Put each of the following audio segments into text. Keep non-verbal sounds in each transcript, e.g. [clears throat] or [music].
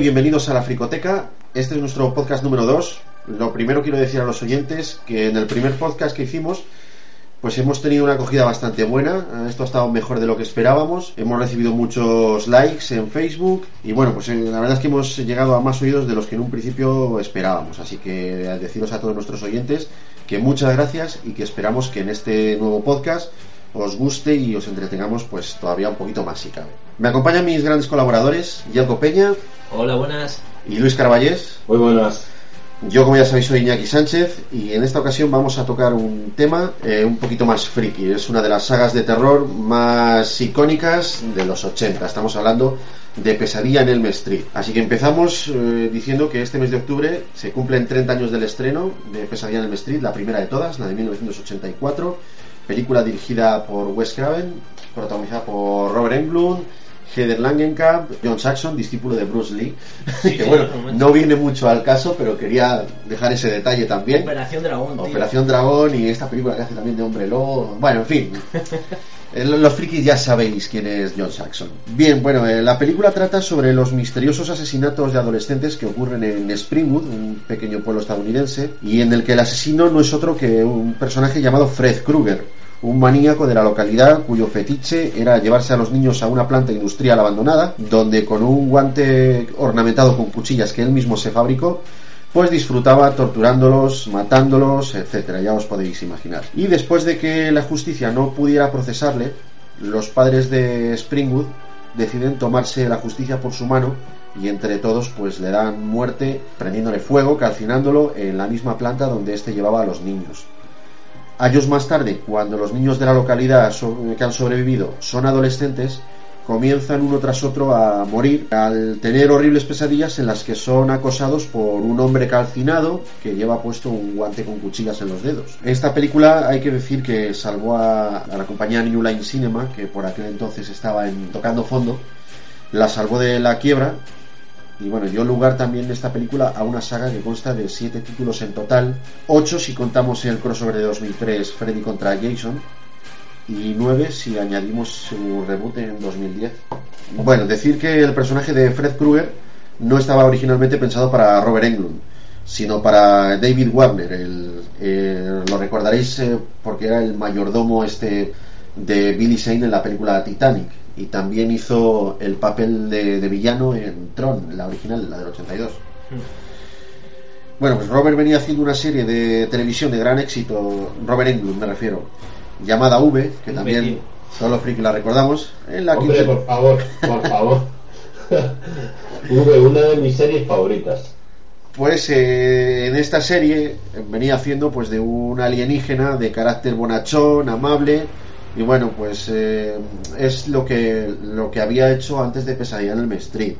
Bienvenidos a la Fricoteca. Este es nuestro podcast número 2. Lo primero quiero decir a los oyentes que en el primer podcast que hicimos pues hemos tenido una acogida bastante buena. Esto ha estado mejor de lo que esperábamos. Hemos recibido muchos likes en Facebook y bueno, pues eh, la verdad es que hemos llegado a más oídos de los que en un principio esperábamos. Así que al deciros a todos nuestros oyentes que muchas gracias y que esperamos que en este nuevo podcast os guste y os entretengamos pues todavía un poquito más si cabe. Me acompañan mis grandes colaboradores, Jaco Peña. Hola, buenas. Y Luis Carballés. Muy buenas. Yo, como ya sabéis, soy Iñaki Sánchez y en esta ocasión vamos a tocar un tema eh, un poquito más friki. Es una de las sagas de terror más icónicas de los 80. Estamos hablando de Pesadilla en el Street. Así que empezamos eh, diciendo que este mes de octubre se cumplen 30 años del estreno de Pesadilla en el Street, la primera de todas, la de 1984. Película dirigida por Wes Craven, protagonizada por Robert Englund Heather Langenkamp, John Saxon, discípulo de Bruce Lee, [laughs] que bueno, no viene mucho al caso, pero quería dejar ese detalle también. Operación Dragón. Operación Dragón y esta película que hace también de Hombre Lobo. Bueno, en fin. [laughs] Los frikis ya sabéis quién es John Saxon. Bien, bueno, eh, la película trata sobre los misteriosos asesinatos de adolescentes que ocurren en Springwood, un pequeño pueblo estadounidense, y en el que el asesino no es otro que un personaje llamado Fred Krueger un maníaco de la localidad cuyo fetiche era llevarse a los niños a una planta industrial abandonada, donde con un guante ornamentado con cuchillas que él mismo se fabricó, pues disfrutaba torturándolos, matándolos, etcétera, ya os podéis imaginar. Y después de que la justicia no pudiera procesarle, los padres de Springwood deciden tomarse la justicia por su mano y entre todos pues le dan muerte prendiéndole fuego, calcinándolo en la misma planta donde éste llevaba a los niños. Años más tarde, cuando los niños de la localidad que han sobrevivido son adolescentes, comienzan uno tras otro a morir al tener horribles pesadillas en las que son acosados por un hombre calcinado que lleva puesto un guante con cuchillas en los dedos. Esta película hay que decir que salvó a, la compañía New Line Cinema, que por aquel entonces estaba tocando fondo, la salvó de la quiebra y bueno, dio lugar también en esta película a una saga que consta de siete títulos en total, ocho si contamos el crossover de 2003 Freddy contra Jason y nueve si añadimos su reboot en 2010. Bueno, decir que el personaje de Fred Krueger no estaba originalmente pensado para Robert Englund, sino para David Wagner. El, lo recordaréis eh, porque era el mayordomo este de Billy Zane en la película Titanic y también hizo el papel de, villano en Tron, la original, la del 82. Bueno, pues Robert venía haciendo una serie de televisión de gran éxito, Robert Englund me refiero, llamada V, que también todos los frikis la recordamos. En la Hombre, por favor, por favor. [laughs] v, una de mis series favoritas. Pues eh, en esta serie venía haciendo pues de un alienígena de carácter bonachón, amable, y bueno, pues eh, es lo que, lo que había hecho antes de Pesadilla en el Street.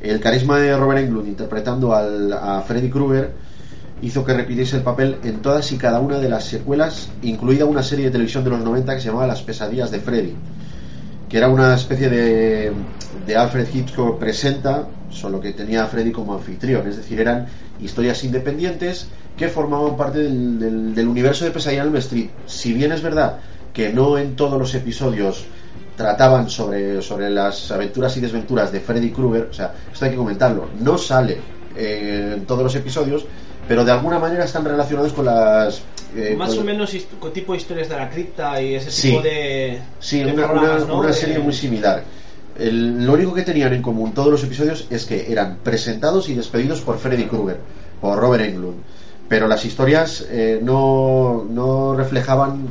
El carisma de Robert Englund interpretando al, a Freddy Krueger hizo que repitiese el papel en todas y cada una de las secuelas, incluida una serie de televisión de los 90 que se llamaba Las pesadillas de Freddy, que era una especie de, de Alfred Hitchcock presenta, solo que tenía a Freddy como anfitrión, es decir, eran historias independientes que formaban parte del, del, universo de Pesadilla en el Street. Si bien es verdad que no en todos los episodios trataban sobre, sobre las aventuras y desventuras de Freddy Krueger, o sea, esto hay que comentarlo, no sale eh, en todos los episodios, pero de alguna manera están relacionados con las... Eh, Más o menos con tipo de historias de la cripta y ese tipo de... Sí, una, serie muy similar. lo único que tenían en común todos los episodios es que eran presentados y despedidos por Freddy Krueger, por Robert Englund. Pero las historias eh, no, no reflejaban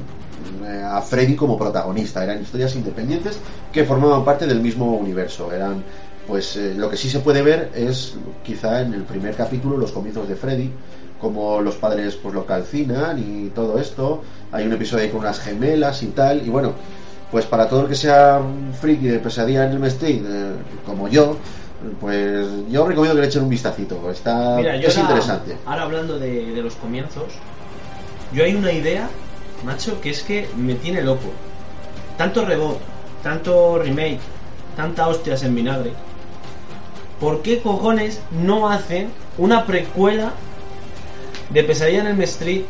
a Freddy como protagonista. Eran historias independientes que formaban parte del mismo universo. Eran, pues, eh, lo que sí se puede ver es, quizá en el primer capítulo, los comienzos de Freddy, como los padres pues lo calcinan y todo esto. Hay un episodio ahí con unas gemelas y tal. Y bueno, pues para todo el que sea un friki de pesadilla en el Street, eh, como yo, pues yo recomiendo que le echen un vistacito. Está, es interesante. Ahora hablando de, de los comienzos, yo hay una idea macho, que es que me tiene loco. Tanto reboot, tanto remake, tanta hostias en vinagre. ¿Por qué cojones no hacen una precuela de Pesadilla en el Street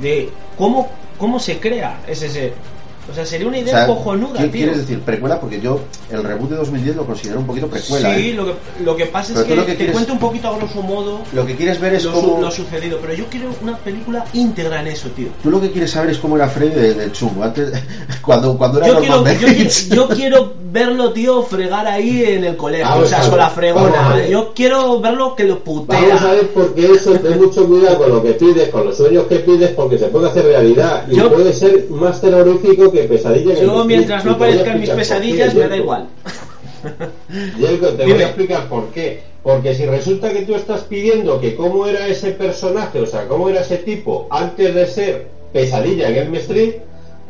de cómo, cómo se crea ese? O sea, sería una O idea sea, cojonuda, ¿qué tío. quieres decir? Precuela, porque yo el reboot de 2010 lo considero un poquito precuela. sí, ¿eh? lo que, lo que pasa Pero es que, lo que te quieres- cuento un poquito a grosso modo Lo que quieres ver es lo, cómo... lo sucedido, pero yo quiero una película íntegra en eso, tío. Tú lo que quieres saber es cómo era Freddy de, de chungo. Antes, [laughs] cuando, cuando era Yo quiero, Norman yo, quiero, yo quiero verlo, tío, fregar ahí en el colegio, Vamos o sea, ver, con la fregona. Yo quiero verlo que lo putea. Vamos a ver porque eso, ten mucho cuidado con lo que pides, con los sueños que pides, porque se puede hacer realidad y Yo- puede ser más terrorífico que pesadilla. el Yo, mientras no aparezcan mis pesadillas, me da igual. [laughs] Diego, te Dime. voy a explicar por qué. Porque si resulta que tú estás pidiendo que cómo era ese personaje, o sea, cómo era ese tipo antes de ser pesadilla en Elm Street,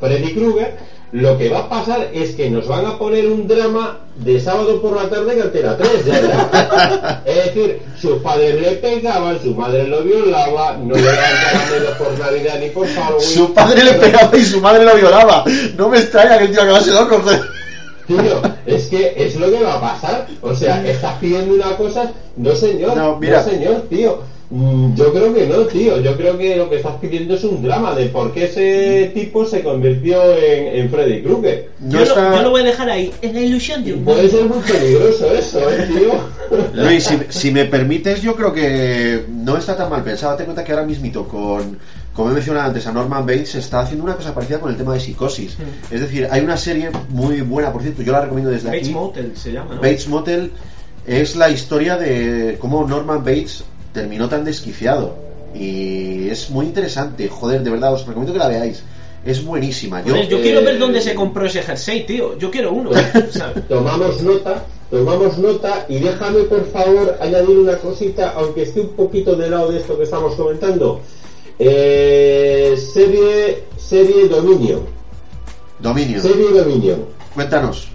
Freddy Krueger, lo que va a pasar es que nos van a poner un drama de sábado por la tarde en Antena 3, ya verás. [laughs] Es decir, sus padres le pegaban, su madre lo violaba, no le daban caramelos por Navidad ni por Halloween. Su padre le pegaba y su madre lo violaba. No me extraña que el tío acabase loco. Tío, es que es lo que va a pasar. O sea, estás pidiendo una cosa. No, señor. No, No, mira. señor, tío. Mm, Yo creo que no, tío. Yo creo que lo que estás pidiendo es un drama de por qué ese tipo se convirtió en, en Freddy Krueger. No yo, está- lo, yo lo voy a dejar ahí, en la ilusión de un Puede ser muy peligroso eso, ¿eh, tío? [laughs] Luis, si, si me permites, yo creo que no está tan mal pensado. Ten en cuenta que ahora mismito con, como he mencionado antes, a Norman Bates se está haciendo una cosa parecida con el tema de psicosis. Mm. Es decir, hay una serie muy buena, por cierto, yo la recomiendo desde Bates aquí. Motel se llama, ¿no? Bates Motel es la historia de cómo Norman Bates terminó tan desquiciado. Y es muy interesante, joder, de verdad, os recomiendo que la veáis. Es buenísima. Yo, eh, quiero ver dónde se compró ese jersey, tío. Yo quiero uno, [laughs] ¿sabes? Tomamos nota, tomamos nota y déjame por favor añadir una cosita, aunque esté un poquito de lado de esto que estamos comentando. Eh, serie, serie Dominio. Dominio, Serie Dominio. cuéntanos.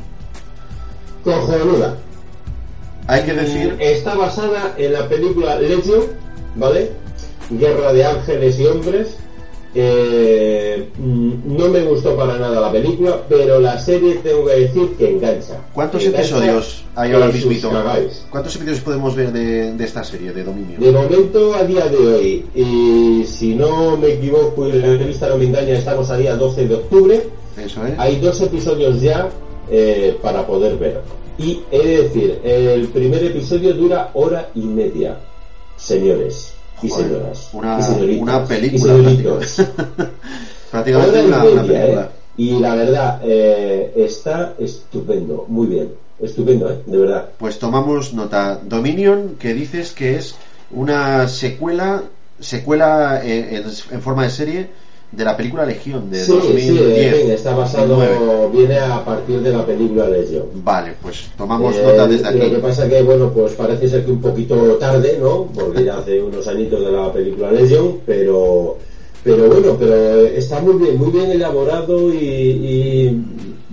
Cojonuda. Hay que decir. Está basada en la película Legion, ¿vale? Guerra de ángeles y hombres. Eh, mm, no me gustó para nada la película, pero la serie tengo que decir que engancha. ¿Cuántos Engancha episodios hay ahora mismo? ¿Cuántos episodios podemos ver de, de esta serie, de Dominio? De momento, a día de hoy, y si no me equivoco y la entrevista no me engaña, estamos a día 12 de octubre. Eso, ¿eh? Hay dos episodios ya eh, para poder ver. Y he de decir, el primer episodio dura hora y media, señores y Joder, señoras. una, y una película señoritos. prácticamente. [laughs] prácticamente Hora y una, una media, película. ¿eh? Y la verdad, eh, está estupendo, muy bien. Estupendo, ¿eh? De verdad. Pues tomamos nota. Dominion, que dices que es una secuela, secuela eh, en, en forma de serie de la película Legión de Sí, sí, 2010. en fin, está basado, 2009. viene a partir de la película Legion. Vale, pues tomamos Eh, nota desde Lo que aquí. pasa que, bueno, pues parece ser que un poquito tarde, ¿no? Porque ya hace unos añitos de la película Legion, pero, pero bueno, pero está muy bien, muy bien elaborado y, y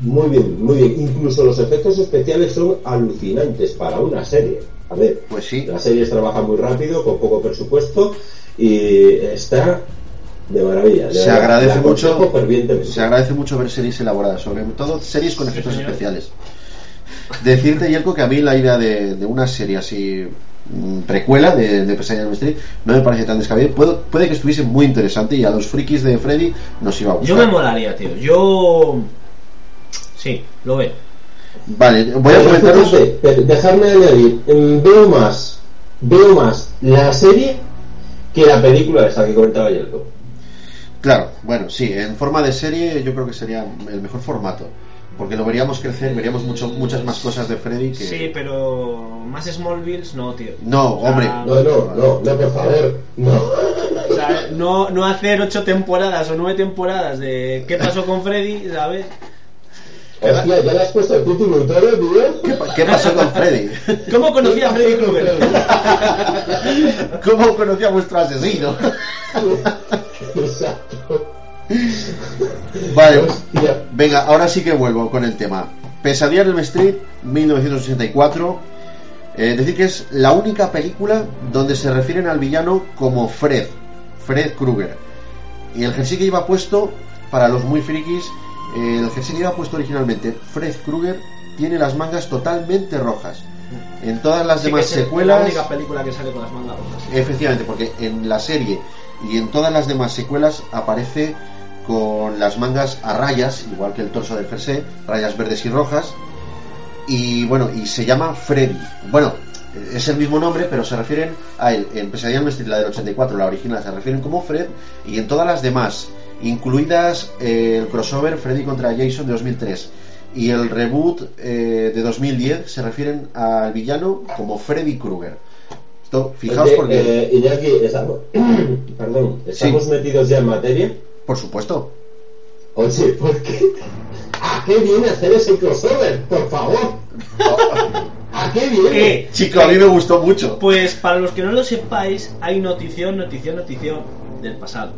muy bien, muy bien. Incluso los efectos especiales son alucinantes para una serie. A ver, Pues sí. las series trabajan muy rápido, con poco presupuesto y está de maravilla. de Se agradece La mucho, se agradece mucho ver series elaboradas, sobre todo series con efectos señor. especiales. Decirte, Yelko, que a mí la idea de, de una serie así mm, precuela de, de Pesadilla Street no me parece tan descabellada. Puede, puede que estuviese muy interesante y a los frikis de Freddy nos iba a Yo gustar. me molaría, tío. Yo. Sí, lo veo. Vale, voy a comentaros. dejarme añadir, mm, veo más, veo más la serie que la película esa que comentaba Yelko. Claro, bueno, sí, en forma de serie yo creo que sería el mejor formato. Porque lo veríamos crecer, veríamos mucho, muchas más cosas de Freddy que. Sí, pero. Más Smallvilles, no, tío. No, O sea, hombre. No, no, no, no, por favor, no. O sea, no, no hacer ocho temporadas o nueve temporadas de qué pasó con Freddy, ¿sabes? Hostia, ya le has puesto el título y todo, tío. ¿Qué, pa- qué pasó con Freddy? ¿Cómo conocí a Freddy Krueger? ¿Cómo conocí a vuestro asesino? [laughs] Exacto. Vale, Hostia. venga, ahora sí que vuelvo con el tema. Pesadilla en Elm Street, 1964. Eh, decir que es la única película donde se refieren al villano como Fred, Fred Krueger. Y el jersey que iba puesto, para los muy frikis, eh, el jersey que iba puesto originalmente, Fred Krueger, tiene las mangas totalmente rojas. En todas las Sí, demás que es secuelas. La única película que sale con las mangas rojas. Efectivamente, porque en la serie y en todas las demás secuelas aparece con las mangas a rayas, igual que el torso del jersey, rayas verdes y rojas. Y bueno, y se llama Freddy. Bueno, es el mismo nombre, pero se refieren a él. En Pesadilla en la del 84, la original, se refieren como Fred. Y en todas las demás, incluidas eh, el crossover Freddy contra Jason de 2003 y el reboot eh, de 2010, se refieren al villano como Freddy Krueger. Esto, fijaos porque... eh, Iñaki, estamos, [clears throat] perdón, ¿estamos metidos ya en materia? Por supuesto. Oye, ¿por qué? ¿A qué viene hacer ese crossover? Por favor. ¿A qué viene? Chico, a mí me gustó mucho. Pues para los que no lo sepáis, hay notición, notición, notición del pasado.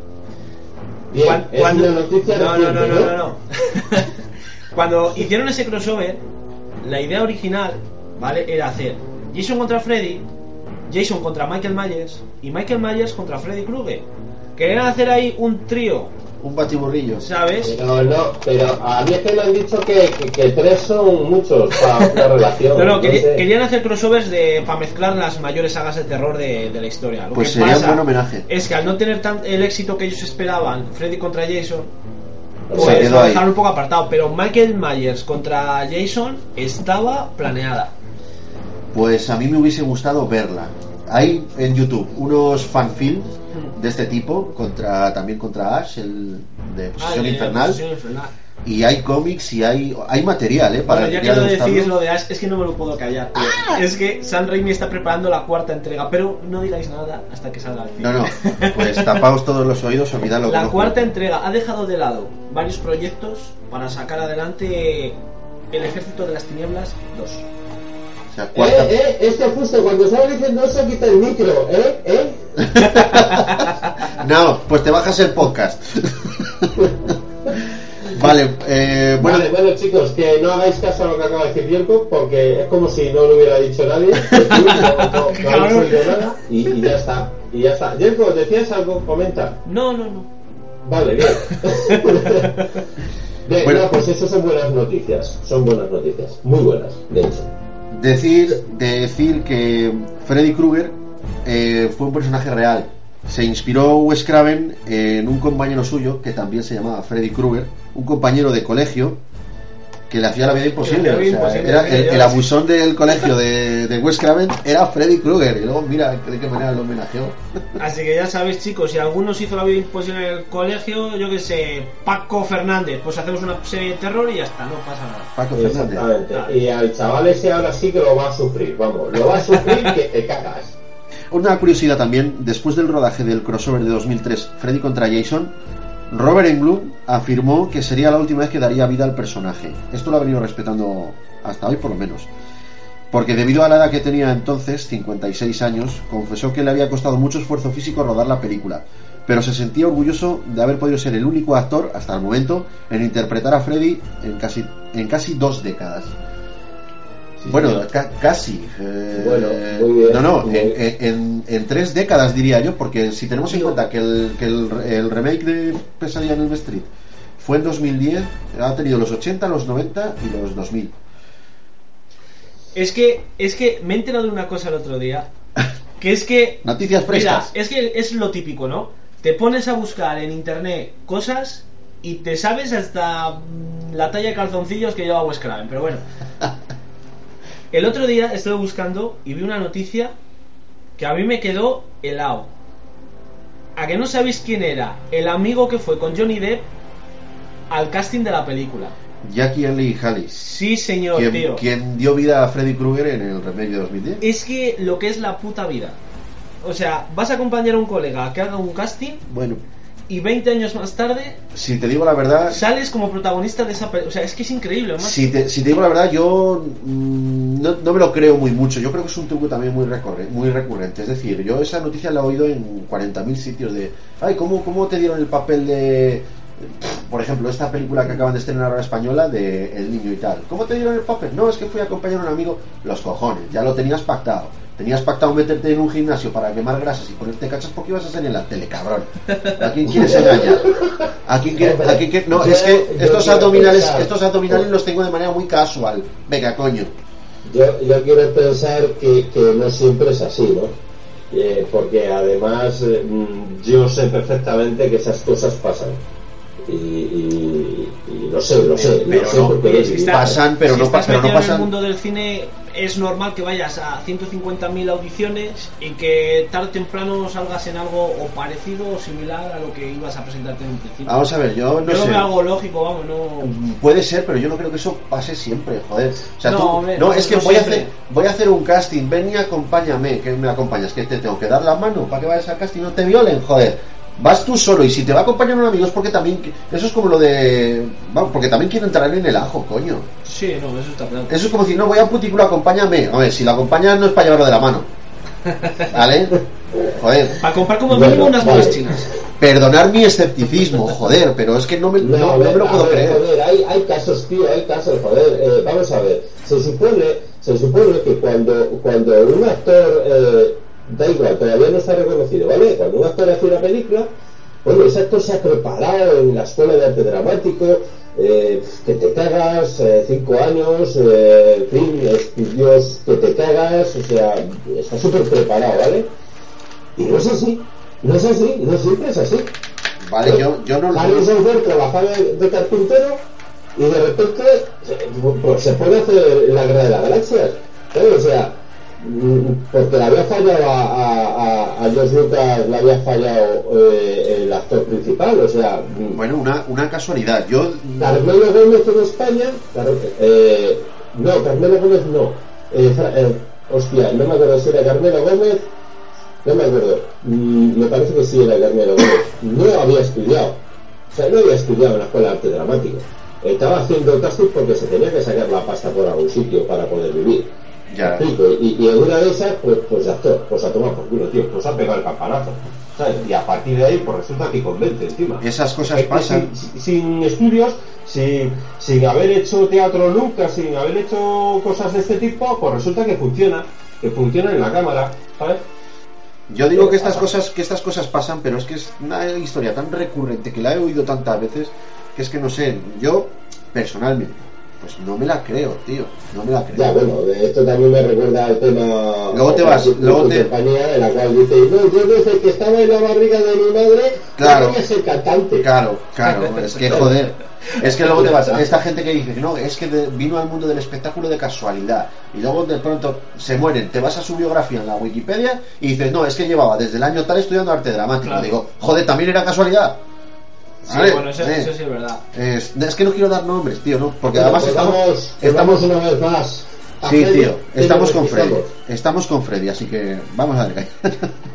Bien, es cuando- una noticia no, no, no, no, no, no. [laughs] Cuando hicieron ese crossover, la idea original, ¿vale? Era hacer Jason contra Freddy, Jason contra Michael Myers y Michael Myers contra Freddy Krueger. Querían hacer ahí un trío, Un batiburrillo. ¿sabes? Pero no, pero a mí es que han dicho que, que, que tres son muchos para una [laughs] relación. No, no, sé. querían hacer crossovers de, para mezclar las mayores sagas de terror de, de la historia. Lo Pues que sería un buen homenaje. es que al no tener tan, el éxito que ellos esperaban, Freddy contra Jason, pues lo dejaron un poco apartado. Pero Michael Myers contra Jason estaba planeada. Pues a mí me hubiese gustado verla. Hay en YouTube unos fanfilms de este tipo, contra también contra Ash, el de Posesión Ah, Infernal. Y hay cómics y hay, hay material, ¿eh? Para Bueno, ya el que día lo de decís gustarlo. lo de Ash, es que no me lo puedo callar. tío. Ah. Es que Sam Raimi está preparando la cuarta entrega, pero no digáis nada hasta que salga el film. No, no, pues tapaos todos los oídos, olvidad lo que La cuarta fue. entrega ha dejado de lado varios proyectos para sacar adelante El Ejército de las Tinieblas 2. O sea, cuarta... Eh, eh, este justo cuando estaba diciendo eso quita el micro, ¿eh? ¿eh? No, pues te bajas el podcast. vale, eh, bueno, Vale, bueno chicos, que no hagáis caso a lo que acaba de decir Yerko, porque es como si no lo hubiera dicho nadie, no, no, no habéis oído nada y, y ya está, y ya está. Yerko, ¿decías algo? Comenta. No, no, no. Vale, bien. Bien, Bueno. no, pues eso son buenas noticias, son buenas noticias, muy buenas, de hecho. Decir, decir que Freddy Krueger eh, fue un personaje real. Se inspiró Wes Craven en un compañero suyo que también se llamaba Freddy Krueger, un compañero de colegio que le hacía la vida imposible. La vida O sea, imposible, era el, abusón del colegio de, de Wes Craven era Freddy Krueger. Y luego mira de qué manera lo homenajeó. Así que ya sabéis, chicos, si algunos hizo la vida imposible en el colegio, yo que sé, Paco Fernández, pues hacemos una serie de terror y ya está, no pasa nada. Paco Fernández. Exactamente. Y al chaval ese ahora sí que lo va a sufrir, vamos, lo va a sufrir que te cagas. Una curiosidad también, después del rodaje del crossover de 2003, Freddy contra Jason, Robert Englund afirmó que sería la última vez que daría vida al personaje. Esto lo ha venido respetando hasta hoy por lo menos. Porque debido a la edad que tenía entonces, 56 años, confesó que le había costado mucho esfuerzo físico rodar la película, pero se sentía orgulloso de haber podido ser el único actor hasta el momento en interpretar a Freddy en casi, en casi dos décadas. Sí, bueno, ca- casi. eh, Bueno, muy bien. No, no, Muy en, bien. en- en tres décadas diría yo, porque si tenemos en cuenta que, el, que el, el remake de Pesadilla en el Street fue en 2010, ha tenido los 80, los 90 y los 2000. Es que, es que me he enterado de una cosa el otro día, que es que [laughs] Noticias Mira, frescas. es que es lo típico, ¿no? Te pones a buscar en internet cosas y te sabes hasta mm, la talla de calzoncillos que lleva Wes Craven, pero bueno. [laughs] El otro día estuve buscando y vi una noticia que a mí me quedó helado. ¿A que no sabéis quién era? El amigo que fue con Johnny Depp al casting de la película. Jackie y Hallis. Sí, señor, Quien, tío. quien dio vida a Freddy Krueger en el remake de 2010. Es que lo que es la puta vida. O sea, vas a acompañar a un colega a que haga un casting Bueno, y 20 años más tarde si te digo la verdad, sales como protagonista de esa. O sea, es que es increíble, macho. si te, si te digo la verdad, yo mm, no, no me lo creo muy mucho. Yo creo que es un truco también muy, recorre- muy recurrente. Es decir, yo esa noticia la he oído en 40.000 sitios de, ay, ¿cómo, ¿cómo te dieron el papel de, por ejemplo, esta película que acaban de estrenar ahora española de El Niño y tal? ¿Cómo te dieron el papel? No, es que fui a acompañar a un amigo. Los cojones, ya lo tenías pactado. Tenías pactado meterte en un gimnasio para quemar grasas y ponerte cachas porque ibas a salir en la tele, cabrón. ¿A quién quieres engañar? ¿A quién quieres? a quién quieres- No, Yo- es que estos abdominales, pensar- estos abdominales los tengo de manera muy casual. Venga, coño. Yo, yo quiero pensar que, que no siempre es así, ¿no? Eh, porque además eh, mm, yo sé perfectamente que esas cosas pasan. Y, y- y lo sé, lo sé, Pero lo sé no, porque lo pasan, pero si no estás pero no metido en pasan- el mundo del cine es normal que vayas a 150.000 audiciones y que tarde o temprano salgas en algo o parecido o similar a lo que ibas a presentarte en un principio. Vamos a ver, yo no Yo lo sé. veo algo lógico, vamos, no... Puede ser, pero yo no creo que eso pase siempre, joder. O sea, No, tú, hombre, no, no, es que no voy, a hacer, voy a hacer un casting, ven y acompáñame, que me acompañas, que te tengo que dar la mano para que vayas al casting, no te violen, joder. Vas tú solo y si te va a acompañar un amigo es porque también, eso es como lo de, vamos, porque también quiero entrar en el ajo, coño. Sí, no, eso está claro. Eso es como decir, no, voy a un putículo, acompáñame. A ver, si la acompañas no es para llevarlo de la mano. [laughs] ¿Vale? Joder. Para comprar como Bueno, mínimo unas vale. bolas chinas. Perdonar mi escepticismo, joder, pero es que no me, no, No, me lo puedo ver, creer. Joder, hay, hay casos, tío, hay casos, joder. eh, vamos a ver, se supone, se supone que cuando, cuando un actor, eh, da igual, todavía no está reconocido, ¿vale? Cuando un actor hace una película, bueno, ese actor se ha preparado en la escuela de arte dramático, eh, que te cagas, eh, cinco años, eh, fin, estudios que te cagas, o sea, está súper preparado, ¿vale? Y no es así, no es así, no siempre es así. Vale, yo, yo no Harrison Ford trabajaba de, carpintero y de repente se, pues, se a hacer la guerra de las galaxias. ¿sabes? O sea, porque le había fallado a, a, a, George Lucas, le había fallado eh, el actor principal. O sea, mm, Bueno, una, una casualidad. Yo. Carmelo Gómez en España, eh, no, Carmelo Gómez no. Eh, eh, hostia, no me acuerdo si era Carmelo Gómez, no me acuerdo. Mm, me parece que sí era Carmelo Gómez. No había estudiado, o sea, no había estudiado en la escuela de arte dramático. Estaba haciendo casting porque se tenía que sacar la pasta por algún sitio para poder vivir. Ya. Y, y en una de esas, pues, pues de actor, pues a tomar por culo, tío, pues ha pegado el campanazo. ¿sabes? Y a partir de ahí, pues resulta que convence encima. Esas cosas Es pasan. Sin, sin estudios, sin, sin haber hecho teatro nunca, sin haber hecho cosas de este tipo, pues resulta que funciona, que funciona en la cámara, ¿sabes? Yo digo que estas cosas, que estas cosas pasan, pero es que es una historia tan recurrente que la he oído tantas veces que es que no sé, yo personalmente, pues no me la creo, tío, no me la creo. Ya, bueno, esto también me recuerda al tema. Luego te vas, de luego te- compañía en la cual dice, no, yo desde que estaba en la barriga de mi madre, Claro. yo quería ser cantante. Claro, claro, es que joder. Es que luego te vas, esta gente que dice no, es que de- vino al mundo del espectáculo de casualidad y luego de pronto se mueren, te vas a su biografía en la Wikipedia y dices, no, es que llevaba desde el año tal estudiando arte dramático. Claro. Digo, joder, también era casualidad. Sí, bueno, eso, eh, eso sí es verdad. es, es que no quiero dar nombres, tío, ¿no? Porque además pues estamos, vamos, estamos, una vez más. sí, Freddy, tío, estamos con Freddy, estamos con Freddy, así que vamos a ver.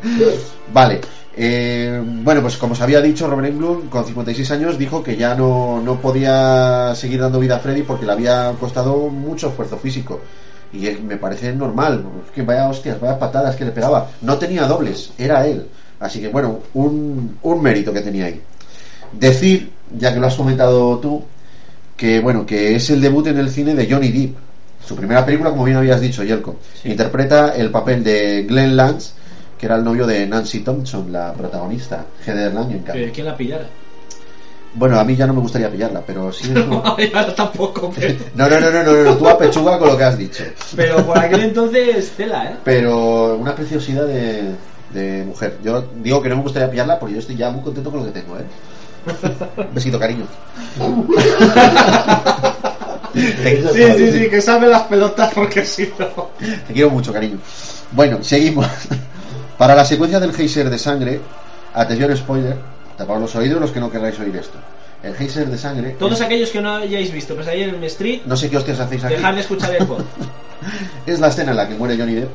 Bien. [laughs] Vale. eh, bueno, pues como os había dicho, Robert Englund, con 56 años, dijo que ya no, no podía seguir dando vida a Freddy porque le había costado mucho esfuerzo físico. Y me parece normal, es que vaya hostias, vaya patadas que le pegaba. No tenía dobles, era él. Así que bueno, un, un mérito que tenía ahí. Decir, ya que lo has comentado tú, que bueno, que es el debut en el cine de Johnny Depp. Su primera película, como bien habías dicho, Yelko. Sí. Interpreta el papel de Glenn Lance, que era el novio de Nancy Thompson, la protagonista, Heather Langenkamp. Que ¿Quién la pillara? Bueno, a mí ya no me gustaría pillarla, pero sí. No, [laughs] Ahora tampoco, [laughs] pero, no, no, no, no, no, no, tú a pechuga con lo que has dicho. pero por aquel entonces, tela, ¿eh? Pero una preciosidad de, de mujer. Yo digo que no me gustaría pillarla porque yo estoy ya muy contento con lo que tengo, ¿eh? Besito, cariño. Sí, sí, sí, que salve las pelotas porque si no. Te quiero mucho, cariño. Bueno, seguimos. Para la secuencia del geyser de sangre, atención spoiler, tapad los oídos los que no queráis oír esto. El geyser de sangre. Todos es- aquellos que no hayáis visto, pues ahí en el Street, No sé qué hostias hacéis aquí. dejad de escuchar el pod. [laughs] Es la escena en la que muere Johnny Depp.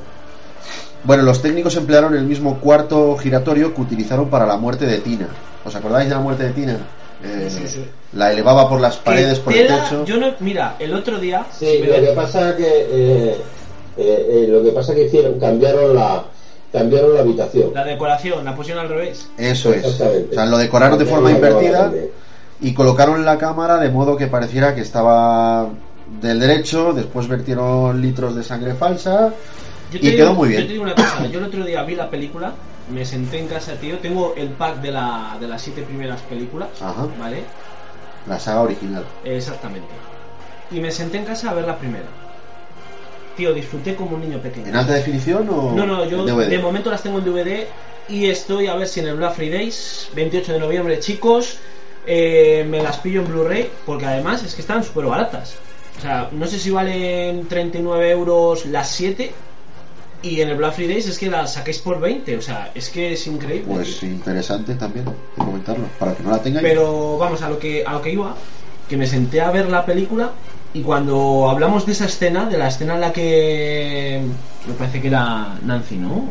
Bueno, los técnicos emplearon el mismo cuarto giratorio que utilizaron para la muerte de Tina. ¿Os acordáis de la muerte de Tina? Eh, Sí, sí. La elevaba por las paredes, por el techo. Yo no, mira, el otro día. Sí, lo que pasa que eh, eh, eh, lo que pasa que hicieron cambiaron la cambiaron la habitación. La decoración, la pusieron al revés. Eso es. Exactamente. O sea, lo decoraron de forma invertida y colocaron la cámara de modo que pareciera que estaba del derecho, después vertieron litros de sangre falsa Yo y te quedó digo- muy bien. Yo te digo una cosa, yo el otro día vi la película, me senté en casa, tío, tengo el pack de, la, de las siete primeras películas, Ajá. ¿vale? La saga original. Exactamente. Y me senté en casa a ver la primera. Tío, disfruté como un niño pequeño. ¿En alta definición o No, no, yo de momento las tengo en DVD y estoy a ver si en el Black Friday, 28 de noviembre, chicos, eh, me las pillo en Blu-ray porque además es que están súper baratas. O sea, no sé si valen 39 euros las 7 y en el Black Friday es que las saquéis por 20. O sea, es que es increíble. Pues interesante también de comentarlo, para que no la tengáis. Pero vamos, a lo que, a lo que iba, que me senté a ver la película y cuando hablamos de esa escena, de la escena en la que me parece que era Nancy, ¿no?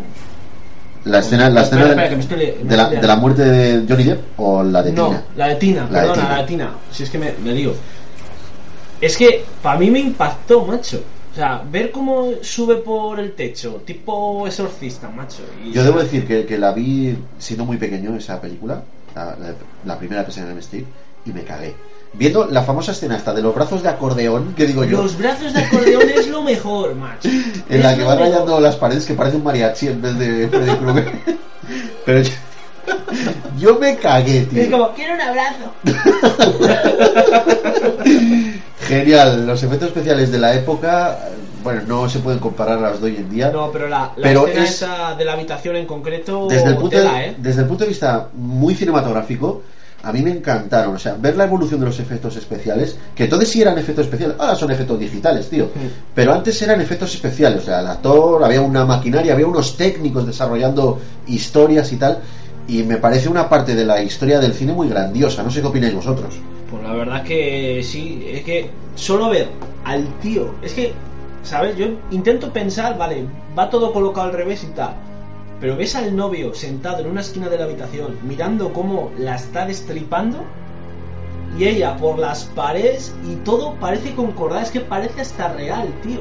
La escena, la escena Espera, espera, de, la, de la muerte de Johnny Depp o la de no, Tina. la de Tina, La de perdona, Tina. la de Tina. Si es que me, me digo. Es que para mí me impactó, macho. O sea, ver cómo sube por el techo, tipo exorcista, macho. Y, Yo debo decir que, que la vi siendo muy pequeño esa película, la, la- la primera que se en Street, y me cagué. Viendo la famosa escena esta de los brazos de acordeón, que digo yo, Los brazos de acordeón es lo mejor, [laughs] macho. en la Es que lo va mejor. rayando las paredes que parece un mariachi en vez de Freddy Krueger. [laughs] Pero yo, yo me cagué, Es tío. como, quiero un abrazo. [laughs] Genial, los efectos especiales de la época, bueno, no se pueden comparar a los de hoy en día. No, pero la, la Pero escena es- esa de la habitación en concreto. desde el, punto tela, de, ¿eh? desde el punto de vista muy cinematográfico, a mí me encantaron. O sea, ver la evolución de los efectos especiales, que entonces sí eran efectos especiales, ahora son efectos digitales, tío. Pero antes eran efectos especiales. O sea, el actor, había una maquinaria, había unos técnicos desarrollando historias y tal. Y me parece una parte de la historia del cine muy grandiosa. No sé qué opináis vosotros. Pues la verdad que sí, es que solo ver al tío, es que, ¿sabes? Yo intento pensar, vale, va todo colocado al revés y tal, pero ves al novio sentado en una esquina de la habitación mirando cómo la está destripando y ella por las paredes y todo parece concordar, es que parece hasta real, tío.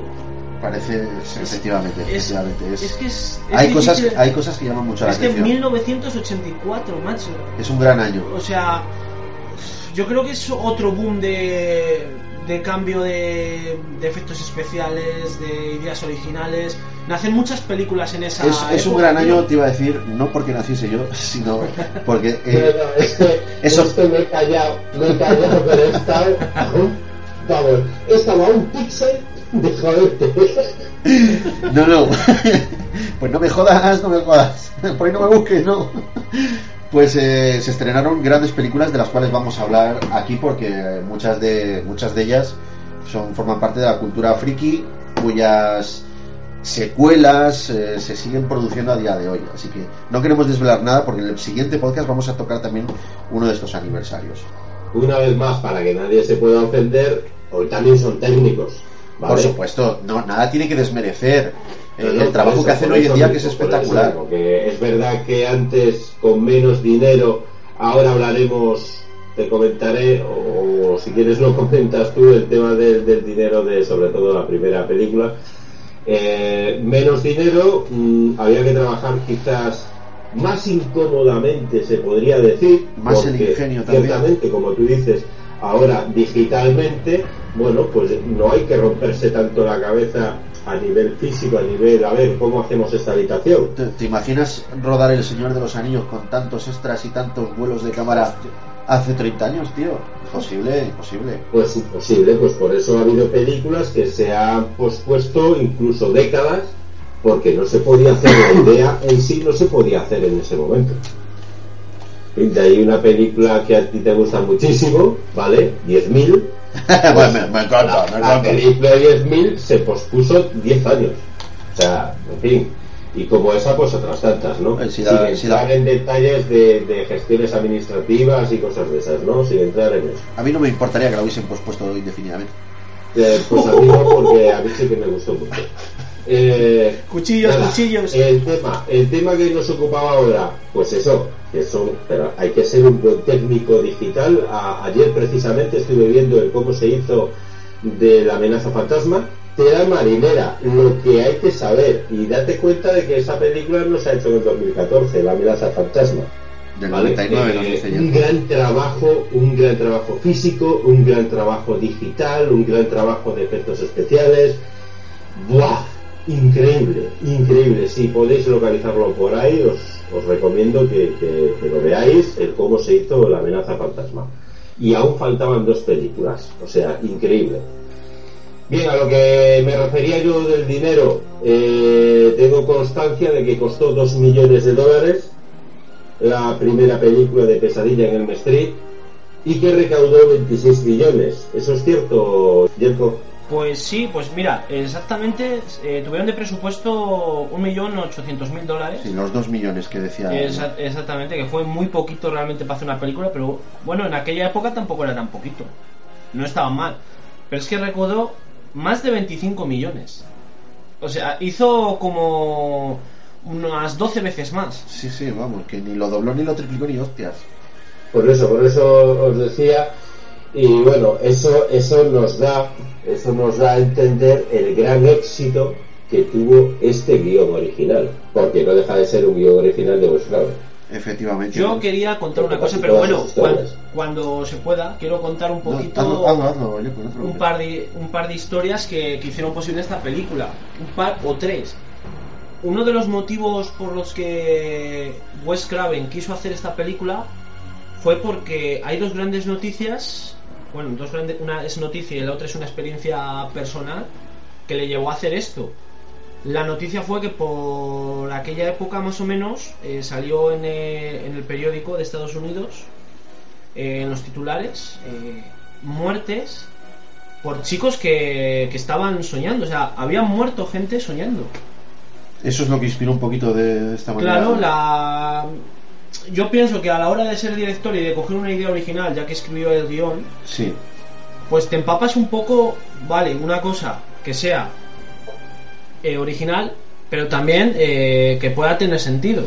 Parece, efectivamente, Es, efectivamente. Es, es que es, es hay, cosas, hay cosas que llaman mucho la es que en atención. 1984, macho. Es un gran año. O sea, yo creo que es otro boom de, de cambio de, de efectos especiales, de ideas originales. Nacen muchas películas en esa. Es, es un gran tío. año, te iba a decir, no porque naciese yo, [laughs] sino porque [laughs] No, eh, no, es que, [laughs] eso- es que me he callado, me he callado, pero he estado vamos, he estado a un píxel de joderte. No, no. Pues no me jodas, no me jodas. Por ahí no me busques, no. Pues eh, se estrenaron grandes películas de las cuales vamos a hablar aquí porque muchas de muchas de ellas son forman parte de la cultura friki cuyas secuelas eh, se siguen produciendo a día de hoy. Así que no queremos desvelar nada porque en el siguiente podcast vamos a tocar también uno de estos aniversarios. Una vez más, para que nadie se pueda ofender, hoy también son técnicos. ¿vale? Por supuesto, no nada tiene que desmerecer eh, No, el trabajo eso, que hacen hoy en día que es espectacular. mismo, que es verdad que antes con menos dinero, ahora hablaremos, te comentaré, o, si quieres lo comentas tú, el tema del, del dinero de sobre todo la primera película. Eh, menos dinero, mm, había que trabajar quizás más incómodamente, se podría decir. Más el porque ingenio también. Ciertamente, como tú dices, ahora digitalmente, bueno, pues no hay que romperse tanto la cabeza a nivel físico, a nivel, a ver, ¿cómo hacemos esta habitación? ¿Te, te imaginas rodar El Señor de los Anillos con tantos extras y tantos vuelos de cámara hace 30 años, tío? Imposible, imposible. Pues imposible, pues por eso ha habido películas que se han pospuesto incluso décadas porque no se podía hacer la idea en sí, no se podía hacer en ese momento. De ahí una película que a ti te gusta muchísimo, ¿vale? 10.000. [laughs] Bueno, me, me encanta, me encanta. película de 10.000 se pospuso 10 años. O sea, en fin. Y como esa, pues otras tantas, ¿no? Eh, si Sin entrar en detalles de, de gestiones administrativas y cosas de esas, ¿no? Sin entrar en eso. A mí no me importaría que la hubiesen pospuesto indefinidamente. Eh, pues a mí no, porque a mí sí que me gustó mucho. [laughs] Eh, Cuchillos, nada, cuchillos. El tema, el tema que nos ocupaba ahora, pues eso, que son, pero hay que ser un buen técnico digital. A- ayer precisamente estuve viendo el cómo se hizo de la amenaza fantasma. Tela marinera, lo que hay que saber y date cuenta de que esa película no se ha hecho en el 2014, la amenaza fantasma. Del ¿vale? 99 Eh, un gran trabajo, un gran trabajo físico, un gran trabajo digital, un gran trabajo de efectos especiales. ¡Buah! Increíble, increíble. Si podéis localizarlo por ahí, os, recomiendo que, que- que lo veáis, el cómo se hizo la amenaza fantasma. Y aún faltaban dos películas, o sea, increíble. Bien, a lo que me refería yo del dinero, eh, tengo constancia de que costó 2 millones de dólares la primera película de Pesadilla en el Street. y que recaudó 26 millones. ¿Eso es cierto, Jerko? Pues sí, pues mira, exactamente eh, tuvieron de presupuesto 1.800.000 dólares. Sí, los dos millones que decía. Exa- exactamente, que fue muy poquito realmente para hacer una película, pero bueno, en aquella época tampoco era tan poquito. No estaba mal. Pero es que recaudó más de 25 millones. O sea, hizo como unas 12 veces más. Sí, sí, vamos, que ni lo dobló ni lo triplicó ni hostias. Por eso, por eso os decía. Y bueno, eso, eso nos da, eso nos da a entender el gran éxito que tuvo este guion original, porque no deja de ser un guion original de Wes Craven. Efectivamente. Yo ¿no? quería contar una cosa, pero bueno, cuando se pueda, quiero contar un No, poquito. hazlo, hazlo, hazlo, no un par de un par de historias que, que hicieron posible esta película un par o tres uno de los motivos por los que Wes Craven quiso hacer esta película fue porque hay dos grandes noticias bueno dos grandes una es noticia y la otra es una experiencia personal que le llevó a hacer esto la noticia fue que por aquella época más o menos eh, salió en el, en el periódico de Estados Unidos eh, en los titulares eh, muertes por chicos que, que estaban soñando. O sea, habían muerto gente soñando. Eso es lo que inspiró un poquito de esta manera. Claro, la... Yo pienso que a la hora de ser director y de coger una idea original, ya que escribió el guion, Sí, pues te empapas un poco, vale, una cosa que sea eh, original, pero también eh, que pueda tener sentido.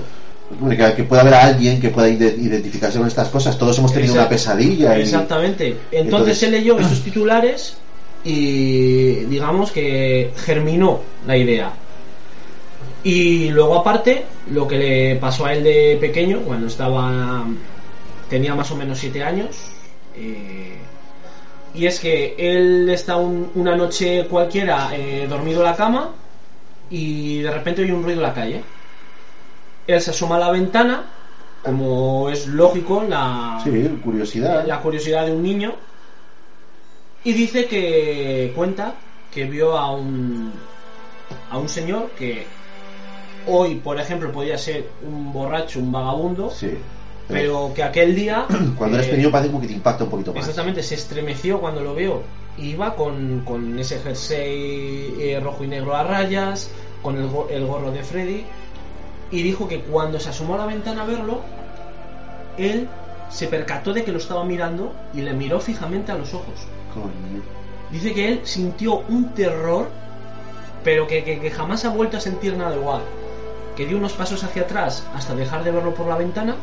Que, que pueda haber a alguien que pueda ide- identificarse con estas cosas. Todos hemos tenido Exacto. una pesadilla. y- Exactamente. Entonces, Entonces- se leyó esos [clears throat] titulares y digamos que germinó la idea. Y luego aparte, lo que le pasó a él de pequeño, cuando estaba tenía más o menos 7 años, eh, y es que él está un- una noche cualquiera eh, dormido en la cama y de repente oye un ruido en la calle. Él se asoma a la ventana, como es lógico, la, Sí, curiosidad. la curiosidad de un niño y dice que cuenta que vio a un a un señor que hoy por ejemplo podría ser un borracho un vagabundo Sí. pero que aquel día [clears throat] Cuando eres eh, pequeño parece como que te impacta un poquito más. exactamente se estremeció cuando lo vio iba con, con ese jersey eh, rojo y negro a rayas con el, el gorro de Freddy y dijo que cuando se asomó a la ventana a verlo él se percató de que lo estaba mirando y le miró fijamente a los ojos. Coño. Dice que él sintió un terror, pero que, que- que jamás ha vuelto a sentir nada igual. Que dio unos pasos hacia atrás hasta dejar de verlo por la ventana.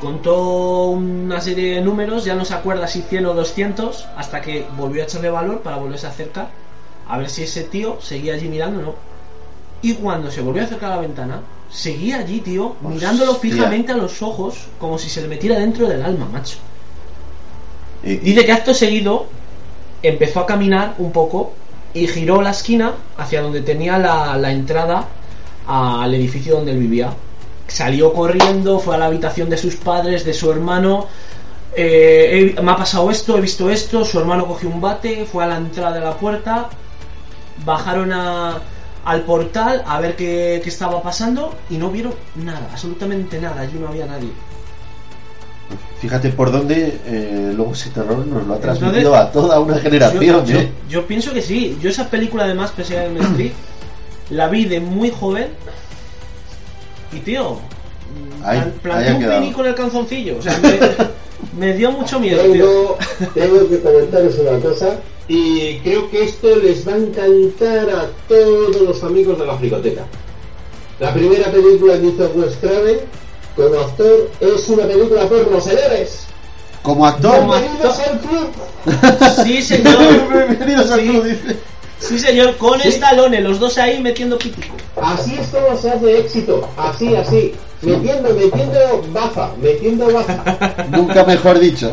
Contó una serie de números, ya no se acuerda si 100 o 200, hasta que volvió a echarle valor para volverse a acercar. A ver si ese tío seguía allí mirando o no. Y cuando se volvió a acercar a la ventana, seguía allí, tío, mirándolo fijamente a los ojos, como si se le metiera dentro del alma, macho. Y- Dice que acto seguido empezó a caminar un poco y giró la esquina hacia donde tenía la, la entrada al edificio donde él vivía. Salió corriendo, fue a la habitación de sus padres, de su hermano. eh, he- me ha pasado esto, he visto esto. Su hermano cogió un bate, fue a la entrada de la puerta. Bajaron a- al portal a ver qué, qué estaba pasando y no vieron nada, absolutamente nada. Allí no había nadie. Fíjate por dónde eh, luego ese terror nos lo ha Entonces, transmitido a toda una generación. Yo, yo- ¿eh? yo pienso que sí. Yo esa película además, pese a Street, [clears throat] la vi de muy joven. Y tío, Ahí- un pini con el calzoncillo. O sea, me, [laughs] me dio mucho miedo, tío. Tengo, tengo que comentaros una cosa y creo que esto les va a encantar a todos los amigos de la fricoteca. La primera película que hizo Wes Craven como actor es una película porno, señores. Como actor. Como Bienvenidos actor. al club. Sí, señor. [laughs] Bienvenidos al Sí. club, dice. Sí, señor. Con Stallone, los dos ahí metiendo pítico. Así es como se hace éxito, así, así. Metiendo, metiendo baza, metiendo baza. [laughs] Nunca mejor dicho.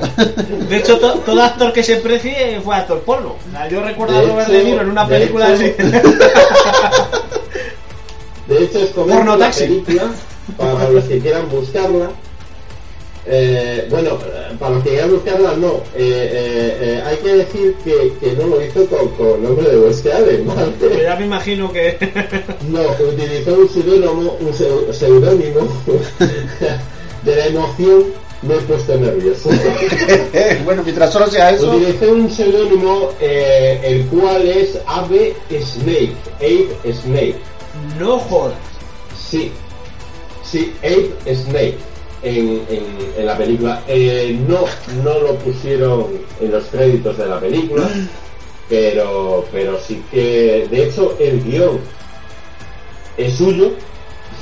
De hecho, to- todo actor que se precie fue actor porno. O sea, yo recuerdo a Robert hecho- De Niro en una de película hecho- así. [laughs] De hecho, es como Porno la taxi. película, para los que quieran buscarla. Eh, bueno, para los que quieran buscarla, no. Eh, eh, eh, hay que decir que, que no lo hizo con, con el nombre de Wes Craven, ¿vale? [laughs] Pero ya me imagino que. [laughs] No, utilizó un seudónimo, un seu- seudónimo [laughs] de la emoción me he puesto nervioso. bueno, mientras solo sea eso. Utilicé un seudónimo eh, el cual es Abe Snake. Abe Snake. No jodas. Sí, sí, Abe Snake en, en, en la película. Eh, no, no lo pusieron en los créditos de la película, pero, pero sí que, de hecho, el guion es suyo.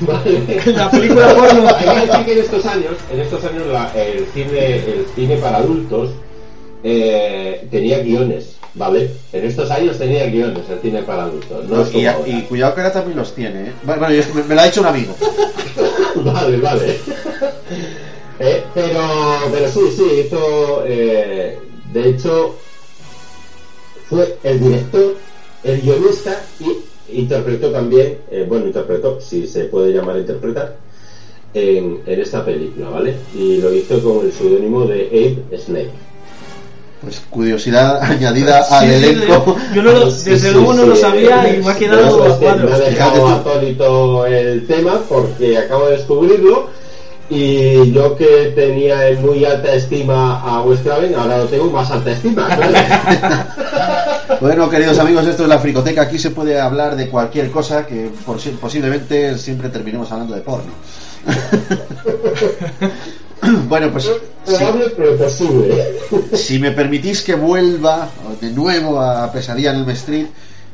[laughs] ¿vale? La película porno. Hay que decir que en estos años, en estos años la- el cine, el cine para adultos eh, tenía guiones, ¿vale? En estos años tenía guiones el cine para adultos, no es como y, y cuidado que ahora también los tiene, ¿eh? Bueno, bueno, yo- me, me lo ha dicho un amigo. [laughs] [laughs] vale, vale. Eh, pero, pero sí, sí, hizo. eh, de hecho, fue el director, el guionista y interpretó también, eh, bueno, interpretó, si se puede llamar interpretar, en, en esta película, ¿vale? Y lo hizo con el seudónimo de Abe Snake. Pues curiosidad [laughs] añadida Sí, al elenco. yo, yo no lo- desde sí, luego no lo sabía y me ha quedado que cuadros. Me ha Fíjate dejado tú. atónito el tema porque acabo de descubrirlo y yo que tenía en muy alta estima a Wes Craven, ahora lo tengo en más alta estima. [laughs] Bueno, queridos amigos, esto es la Fricoteca. Aquí se puede hablar de cualquier cosa que posi- posiblemente siempre terminemos hablando de porno. [laughs] [clears throat] bueno, pues si, posible. [laughs] si me permitís que vuelva de nuevo a Pesadilla en el Street,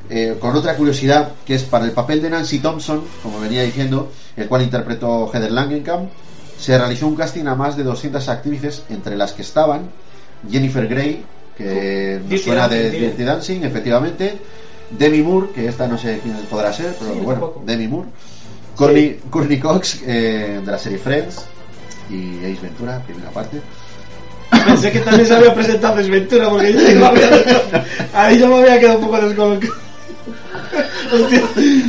eh, con otra curiosidad, que es para el papel de Nancy Thompson, como venía diciendo, el cual interpretó Heather Langenkamp, se realizó un casting a más de 200 actrices, entre las que estaban Jennifer Grey, que nos suena de. Dirty Dancing, efectivamente, Demi Moore, que esta no sé quién podrá ser, pero Sí, bueno. Demi Moore, Courtney, Courtney Cox, eh, de la serie Friends, y Ace Ventura, primera parte. Pensé que también se había presentado Desventura porque yo me había- ahí yo me había quedado un poco descolocado. Hostia,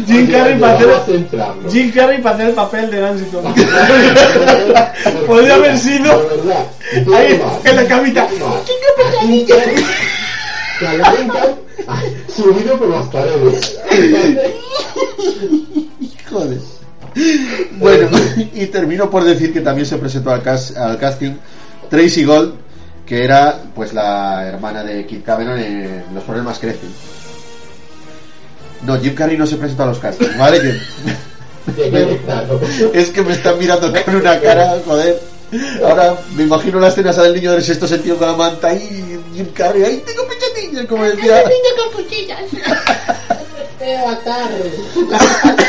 Jim Carrey para hacer. Jim Carrey para hacer el papel de Nancy Thompson. [laughs] Podría haber sido ahí en la camita. [laughs] Subido por las paredes. [laughs] Joder. [laughs] Bueno, y termino por decir que también se presentó al, cas- al casting Tracy Gold, que era pues la hermana de Kit Cameron en Los problemas crecen. No, Jim Carrey no se presentó a los castings, ¿vale? Que- [laughs] es que me están mirando con una cara, joder. Ahora me imagino la escena del niño del sexto sentido con la manta y Jim Carrey, ahí tengo pechatillas, como decía. [laughs]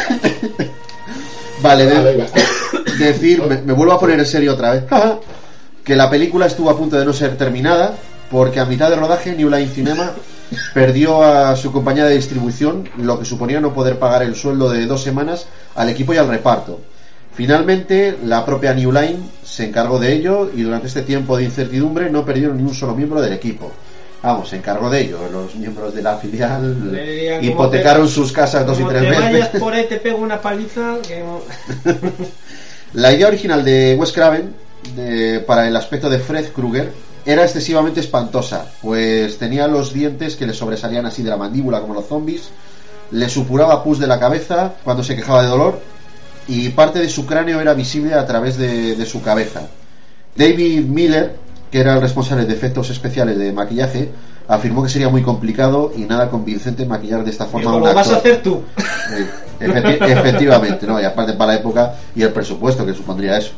Vale, de- [coughs] decir, me, me vuelvo a poner en serio otra vez, que la película estuvo a punto de no ser terminada porque a mitad de rodaje New Line Cinema perdió a su compañía de distribución, lo que suponía no poder pagar el sueldo de dos semanas al equipo y al reparto. Finalmente, la propia New Line se encargó de ello y durante este tiempo de incertidumbre no perdieron ni un solo miembro del equipo. Vamos, se encargó de ello. Los miembros de la filial hipotecaron te- sus casas dos y tres te veces. vayas por ahí te pego una paliza que [laughs] La idea original de Wes Craven de- para el aspecto de Fred Krueger era excesivamente espantosa, pues tenía los dientes que le sobresalían así de la mandíbula como los zombies, le supuraba pus de la cabeza cuando se quejaba de dolor y parte de su cráneo era visible a través de, de su cabeza. David Miller, que era el responsable de efectos especiales de maquillaje, afirmó que sería muy complicado y nada convincente maquillar de esta forma un lo vas a hacer tú. [laughs] Efecti- efectivamente, ¿no? Y aparte para la época y el presupuesto que supondría eso.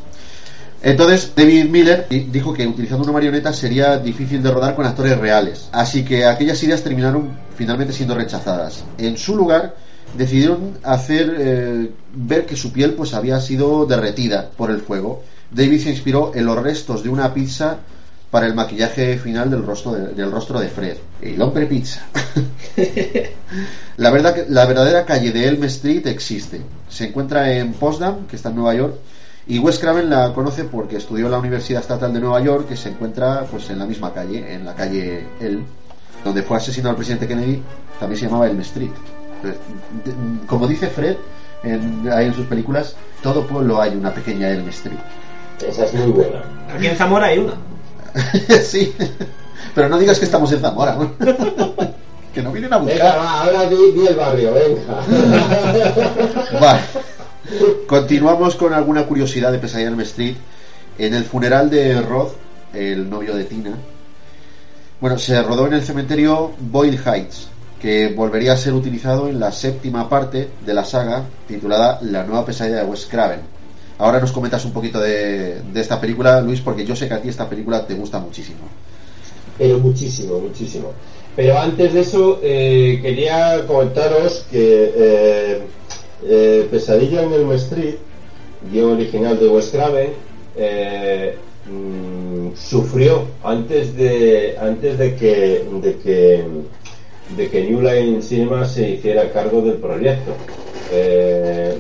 Entonces, David Miller di- dijo que utilizando una marioneta sería difícil de rodar con actores reales. Así que aquellas ideas terminaron finalmente siendo rechazadas. En su lugar, decidieron hacer eh, ver que su piel pues había sido derretida por el fuego. David se inspiró en los restos de una pizza para el maquillaje final del rostro de, del rostro de Fred. El hombre pizza. [laughs] La, verdad que, la verdadera calle de Elm Street existe. Se encuentra en Potsdam, que está en Nueva York, y Wes Craven la conoce porque estudió en la Universidad Estatal de Nueva York, que se encuentra pues en la misma calle, en la calle Elm, donde fue asesinado el presidente Kennedy, también se llamaba Elm Street. Como dice Fred en, ahí en sus películas, todo pueblo hay una pequeña Elm Street. Esa es muy buena. Aquí en Zamora hay una. [laughs] sí, pero no digas que estamos en Zamora, [laughs] que no vienen a Venga, buscar. va, ahora el barrio, venga. [laughs] Vale. Continuamos con alguna curiosidad de Pesadilla en Street. En el funeral de Rod, el novio de Tina, bueno, se rodó en el cementerio Boyle Heights, que volvería a ser utilizado en la séptima parte de la saga titulada La nueva pesadilla de Wes Craven. Ahora nos comentas un poquito de, esta película, Luis, porque yo sé que a ti esta película te gusta muchísimo. Pero muchísimo, muchísimo. Pero antes de eso, eh, quería comentaros que eh, eh, Pesadilla en el Street, guion original de Wes Craven, eh, mm, sufrió antes de antes de que de que de que New Line Cinema se hiciera cargo del proyecto.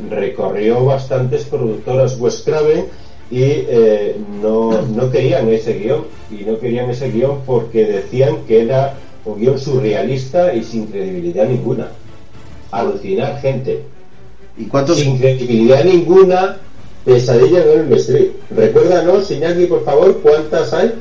Recorrió bastantes productoras Wes Craven y eh, no, no querían ese guion y no querían ese guion porque decían que era un guion surrealista y sin credibilidad ninguna. Alucinar gente. ¿Y cuántos, Sin credibilidad ninguna, pesadilla en el Street. Recuérdanos, Iñaki, por favor, cuántas hay.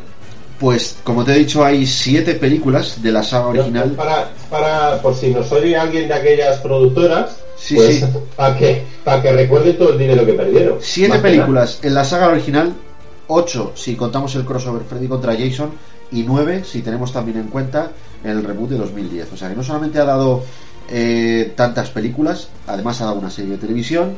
Pues, como te he dicho, hay siete películas de la saga original. Para, para, por si nos oye alguien de aquellas productoras, Sí, pues, sí. [laughs] para que, para que recuerde todo el dinero que perdieron. Siete Más películas en la saga original, ocho si contamos el crossover Freddy contra Jason y nueve si tenemos también en cuenta el reboot de 2010. O sea que no solamente ha dado eh, tantas películas, además ha dado una serie de televisión.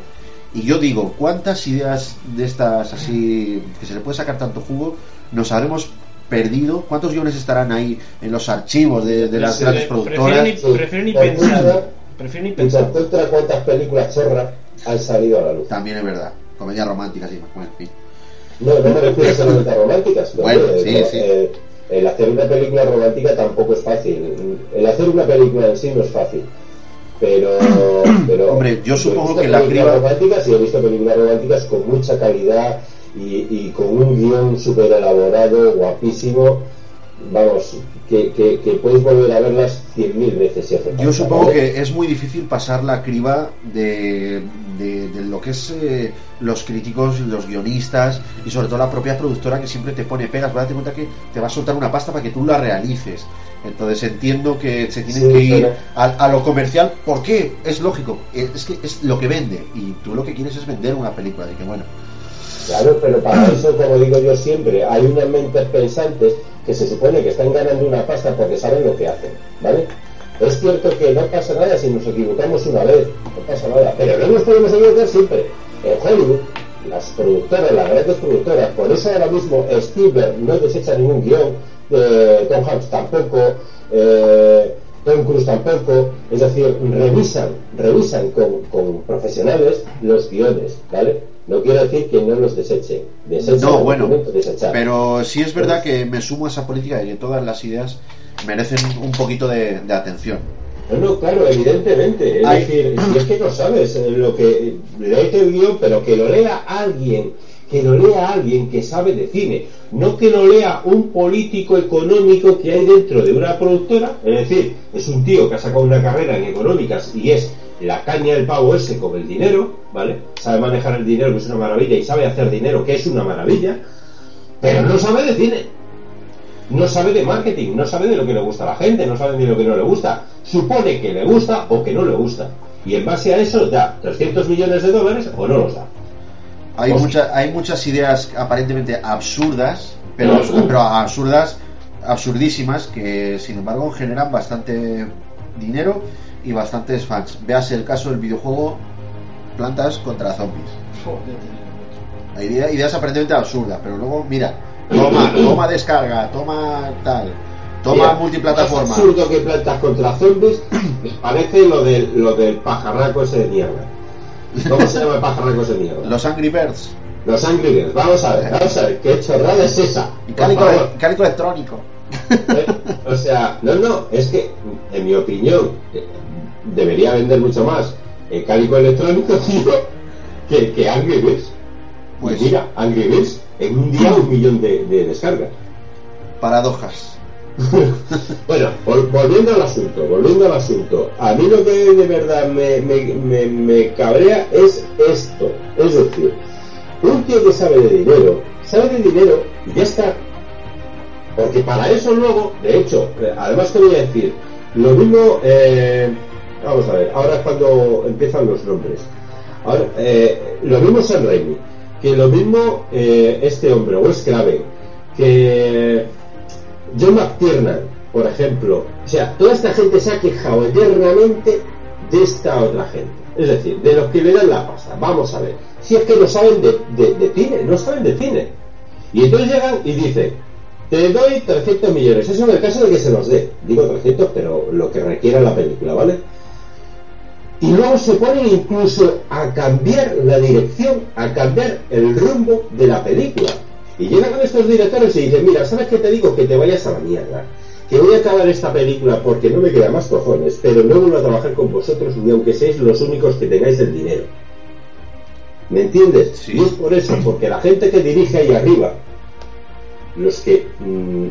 Y yo digo, ¿cuántas ideas de estas así que se le puede sacar tanto jugo nos habremos perdido? ¿Cuántos guiones estarán ahí en los archivos de, de las Sí, grandes Prefiero productoras? ni, prefiero ni pensar. Prefiero ni pensar. cuántas películas chorras han salido a la luz. También es verdad. Comedias románticas y más. Bueno, en fin. No, no me refiero solamente a románticas. ¿no? Bueno, Eh, sí, sí. eh, el hacer una película romántica tampoco es fácil. El hacer una película en sí no es fácil. Pero, [clears throat] pero Hombre, yo supongo que la criba- románticas y he visto películas románticas con mucha calidad y, y con un guion súper elaborado, guapísimo. Vamos, que, que, que puedes volver a verlas cien mil veces si hace Yo supongo ¿vale? que es muy difícil pasar la criba de, de- de lo que es eh, los críticos, los guionistas y sobre todo la propia productora que siempre te pone pegas. Date cuenta que te va a soltar una pasta para que tú la realices. Entonces entiendo que se tienen Sí, que ir a, a lo comercial. ¿Por qué? Es lógico. Eh, Es que es lo que vende. Y tú lo que quieres es vender una película. De que bueno. Claro, pero para eso, como digo yo siempre, hay unas mentes pensantes que se supone que están ganando una pasta porque saben lo que hacen, ¿vale? Es cierto que no pasa nada si nos equivocamos una vez, no pasa nada, pero no nos podemos equivocar siempre. En Hollywood, las productoras, las grandes productoras, por eso ahora mismo Spielberg no desecha ningún guion, eh, Tom Hanks tampoco, eh, Tom Cruise tampoco, es decir, revisan, revisan con profesionales los guiones, ¿vale? No quiero decir que no los desechen, desechen No, bueno. Pero sí es verdad que me sumo a esa política de que todas las ideas merecen un poquito de, de atención. No, no, claro, evidentemente. Es decir, si es que no sabes lo que léete el guion, pero que lo lea alguien, que lo lea alguien que sabe de cine, no que lo lea un político económico que hay dentro de una productora, es decir, es un tío que ha sacado una carrera en económicas y es la caña del pavo ese con el dinero, ¿vale? Sabe manejar el dinero, que es una maravilla, y sabe hacer dinero, que es una maravilla, pero no sabe de cine no sabe de marketing, no sabe de lo que le gusta a la gente, no sabe de lo que no le gusta. Supone que le gusta o que no le gusta. Y en base a eso da 300 millones de dólares o no los da. Hay, mucha- hay muchas ideas aparentemente absurdas, pero, pero absurdas, absurdísimas, que sin embargo generan bastante dinero y bastantes fans. Veas el caso del videojuego Plantas contra Zombies. Hay idea- ideas aparentemente absurdas, pero luego, mira, toma, toma descarga, toma tal, toma Mira, multiplataforma. Es absurdo que plantas contra zombies. [clears throat] Me parece lo del, lo del pajarraco ese de mierda. ¿Cómo se llama el pajarraco ese de mierda? Los Angry Birds Los Angry Birds. Vamos a ver, vamos a ver. ¿Qué chorrada es esa? y cálico, cálico electrónico. ¿Eh? O sea, no, no, es que, en mi opinión, debería vender mucho más el cálico electrónico, [laughs] tío, que, que Angry Birds. Pues- Y mira, Angry Birds, en un día un millón de, de descargas. Paradojas. [laughs] Bueno, vol- volviendo al asunto, volviendo al asunto, a mí lo que de verdad me, me, me, me cabrea es esto, es decir, un tío que sabe de dinero, sabe de dinero y ya está. Porque para eso luego, de hecho, además te voy a decir, lo mismo, eh, vamos a ver, ahora es cuando empiezan los nombres. Ahora, eh, lo mismo San Raimi. que lo mismo eh, este hombre, o es clave, que John McTiernan, por ejemplo, o sea, toda esta gente se ha quejado eternamente de esta otra gente. Es decir, de los que le dan la pasta. Vamos a ver. Si es que no saben de, de, de cine, no saben de cine. Y entonces llegan y dicen, te doy 300 millones. Eso en el caso de que se los dé. Digo 300, pero lo que requiera la película, ¿vale? Y luego se ponen incluso a cambiar la dirección, a cambiar el rumbo de la película. Y llegan con estos directores y dicen, mira, ¿sabes qué te digo? Que te vayas a la mierda. Que voy a acabar esta película porque no me queda más cojones, pero no vuelvo a trabajar con vosotros ni aunque seáis los únicos que tengáis el dinero. ¿Me entiendes? Sí. Y es por eso, porque la gente que dirige ahí arriba, los que, mm,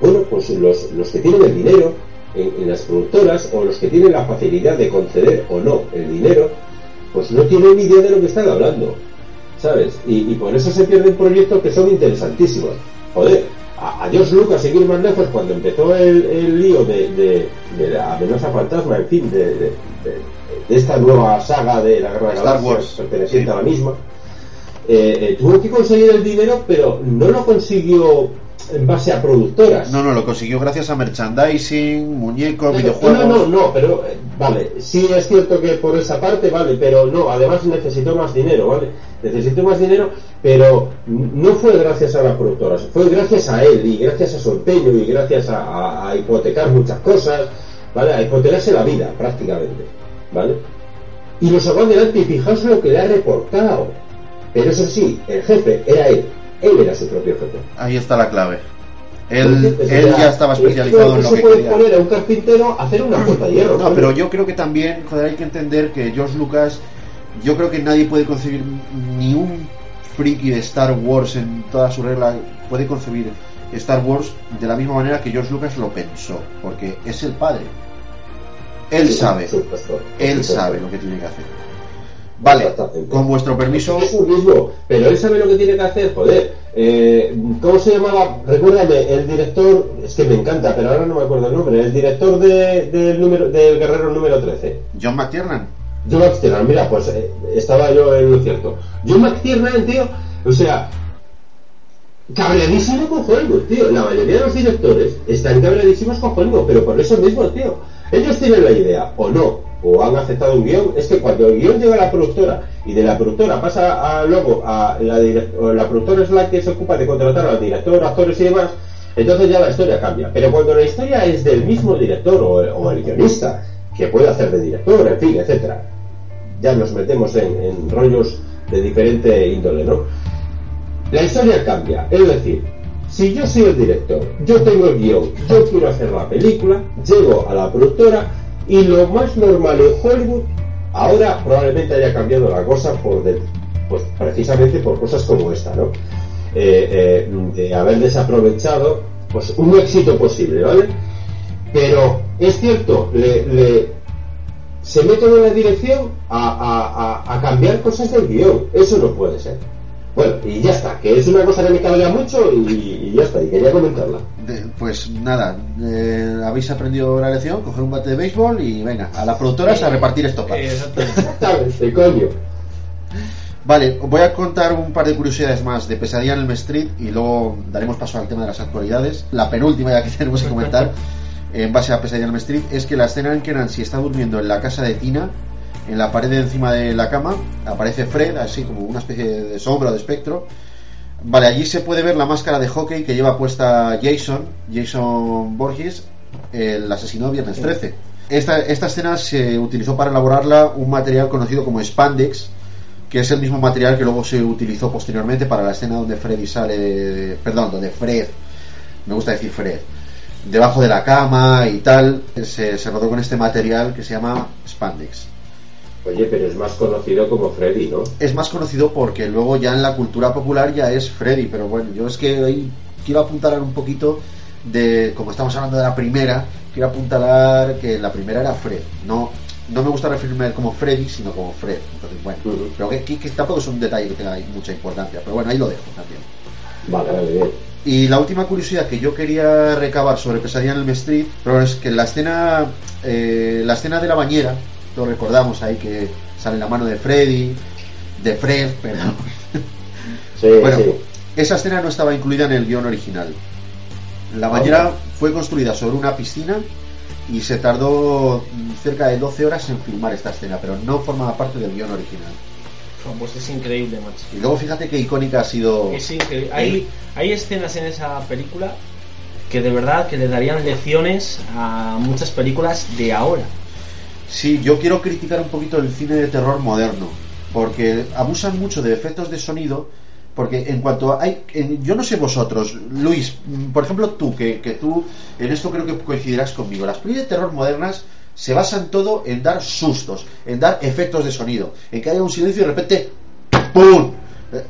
bueno, pues los, los que tienen el dinero en, en las productoras o los que tienen la facilidad de conceder o no el dinero, pues no tienen ni idea de lo que están hablando, ¿sabes? Y, y por eso se pierden proyectos que son interesantísimos. Joder, a, a George Lucas, seguir más lejos, cuando empezó el, el lío de, de, de la amenaza fantasma, en fin, de, de, de- de esta nueva saga de la Guerra de Star Galaxias, Wars, perteneciente sí. a la misma, eh, eh, tuvo que conseguir el dinero, pero no lo consiguió en base a productoras. No, no, lo consiguió gracias a merchandising, muñecos, No, videojuegos. No, no, no, pero eh, vale, sí es cierto que por esa parte, vale, pero no, además necesitó más dinero, ¿vale? Necesitó más dinero, pero no fue gracias a las productoras, fue gracias a él y gracias a su empeño y gracias a, a- a hipotecar muchas cosas, ¿vale? A hipotecarse la vida prácticamente, ¿vale? Y lo sacó adelante y fijaos lo que le ha reportado. Pero eso sí, el jefe era él, él era su propio jefe. Ahí está la clave. Él, él ya estaba especializado en no lo se que puede quería. poner a un carpintero a hacer una puerta de hierro. No, pero yo creo que también, joder, hay que entender que George Lucas, yo creo que nadie puede concebir ni un friki de Star Wars en toda su regla puede concebir Star Wars de la misma manera que George Lucas lo pensó, porque es el padre. Él Sí, sabe, él sabe lo que tiene que hacer. Vale, con vuestro permiso, Es un mismo, pero él sabe lo que tiene que hacer, joder. Eh, ¿Cómo se llamaba? Recuérdame, el director, es que me encanta, pero ahora no me acuerdo el nombre, el director de, del número, del Guerrero número 13. John McTiernan. John McTiernan, mira, pues eh, estaba yo en lo cierto. John McTiernan, tío, o sea, cabreadísimo con Hollywood, tío. La mayoría de los directores están cabreadísimos con Hollywood, pero por eso mismo, tío. Ellos tienen la idea, o no, o han aceptado un guion. Es que cuando el guion llega a la productora y de la productora pasa a, luego a la, la productora es la que se ocupa de contratar al director, actores y demás, entonces ya la historia cambia. Pero cuando la historia es del mismo director o, o el guionista, que puede hacer de director, en fin, etcétera, ya nos metemos en, en rollos de diferente índole, ¿no? La historia cambia, es decir, si yo soy el director, yo tengo el guion, yo quiero hacer la película, llego a la productora y lo más normal en Hollywood, ahora probablemente haya cambiado la cosa por pues precisamente por cosas como esta, ¿no? Eh, eh, de haber desaprovechado pues un éxito posible, ¿vale? Pero es cierto, le, le- se meten en la dirección a- a cambiar cosas del guion. Eso no puede ser. Bueno, y ya está, que es una cosa que me cabrea mucho y, y ya está, y quería comentarla. De- pues nada, eh, habéis aprendido la lección, coger un bate de béisbol y venga, a las productoras a repartir estopas. Eh, exactamente. Exactamente, [laughs] coño. Vale, os voy a contar un par de curiosidades más de Pesadilla en el Street y luego daremos paso al tema de las actualidades. La penúltima ya que [laughs] tenemos que comentar en base a Pesadilla en el Street es que la escena en que Nancy está durmiendo en la casa de Tina, en la pared de encima de la cama, aparece Fred, así como una especie de sombra o de espectro. Vale, allí se puede ver la máscara de hockey que lleva puesta Jason, Jason Borges, el asesino de Viernes 13. Esta, esta escena se utilizó para elaborarla un material conocido como spandex, que es el mismo material que luego se utilizó posteriormente para la escena donde Freddy sale, perdón, donde Fred, me gusta decir Fred, debajo de la cama y tal, se, se rodó con este material que se llama spandex. Oye, pero es más conocido como Freddy, ¿no? Es más conocido porque luego ya en la cultura popular ya es Freddy, pero bueno, yo es que ahí quiero apuntalar un poquito de, como estamos hablando de la primera, quiero apuntalar que la primera era Fred, no no me gusta referirme a él como Freddy, sino como Fred. Entonces, bueno, Ujú. pero que, que- que tampoco es un detalle que tenga mucha importancia, pero bueno, ahí lo dejo también. Vale, vale, bien. Y la última curiosidad que yo quería recabar sobre Pesadilla en el Street, pero es que la escena, eh, la escena de la bañera, lo recordamos ahí que sale la mano de Freddy, de Fred, perdón. Sí, Bueno, sí. esa escena no estaba incluida en el guion original. La bañera fue construida sobre una piscina y se tardó mm, cerca de 12 horas en filmar esta escena, pero no formaba parte del guion original. Pues es increíble, macho. Y luego fíjate qué icónica ha sido... Es increíble. Hay, hay escenas en esa película que de verdad que le darían lecciones a muchas películas de ahora. Sí, yo quiero criticar un poquito el cine de terror moderno, porque abusan mucho de efectos de sonido, porque en cuanto a- hay, en- yo no sé vosotros, Luis, mm, por ejemplo tú, que, que tú en esto creo que coincidirás conmigo, las películas de terror modernas se basan todo en dar sustos, en dar efectos de sonido, en que haya un silencio y de repente ¡pum! Eh,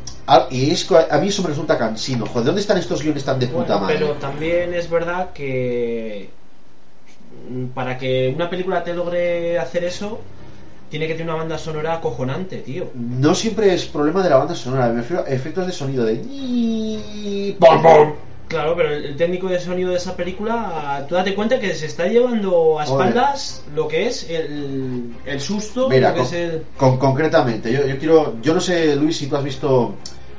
Y es, a mí eso me resulta cansino. Joder, ¿dónde están estos guiones tan de puta madre? pero también es verdad que para que una película te logre hacer eso, tiene que tener una banda sonora acojonante, tío. No siempre es problema de la banda sonora, me refiero a efectos de sonido de... pom. Claro, pero el técnico de sonido de esa película, tú date cuenta que se está llevando a espaldas lo que es el, el susto, Mira, lo que con, es el... con- concretamente, yo, yo quiero, yo no sé, Luis, si tú has visto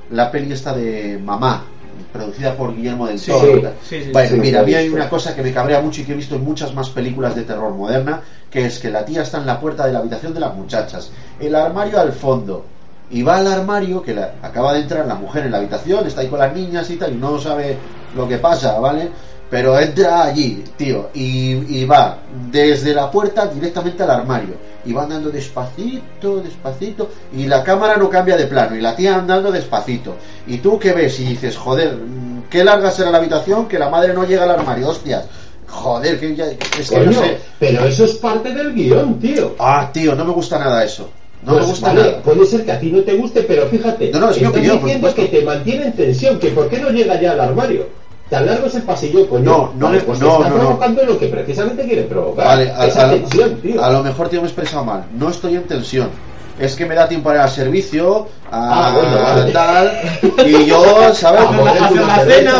la peli esta de Mamá, producida por Guillermo del Toro. sí, mira, a mí hay una cosa que me cabrea mucho y que he visto en muchas más películas de terror moderna, que es que la tía está en la puerta de la habitación de las muchachas, el armario al fondo, y va al armario, que la- acaba de entrar la mujer en la habitación, está ahí con las niñas y tal, y no sabe lo que pasa, ¿vale? Pero entra allí, tío, y, y va desde la puerta directamente al armario. Y va andando despacito, despacito, y la cámara no cambia de plano, y la tía andando despacito. Y tú qué ves y dices, joder, qué larga será la habitación, que la madre no llega al armario, hostias. Joder, que ya- es que no sé. pero eso es parte del guion, tío. Ah, tío, no me gusta nada eso. No Pues me gusta vale, nada. Puede ser que a ti no te guste, pero fíjate, No, no, es estás opinión, diciendo que te mantiene en tensión, que por qué no llega ya al armario. Tan largo es el pasillo, coño. No, no Vale, pues no, está no, no. provocando lo que precisamente quiere provocar. Vale, a, esa a- tensión, tío. a lo mejor tío me he expresado mal. No estoy en tensión. Es que me da tiempo para el servicio, a Ah, bueno, vale. tal, y yo, [laughs] ¿sabes? Ah, Hacer la cena,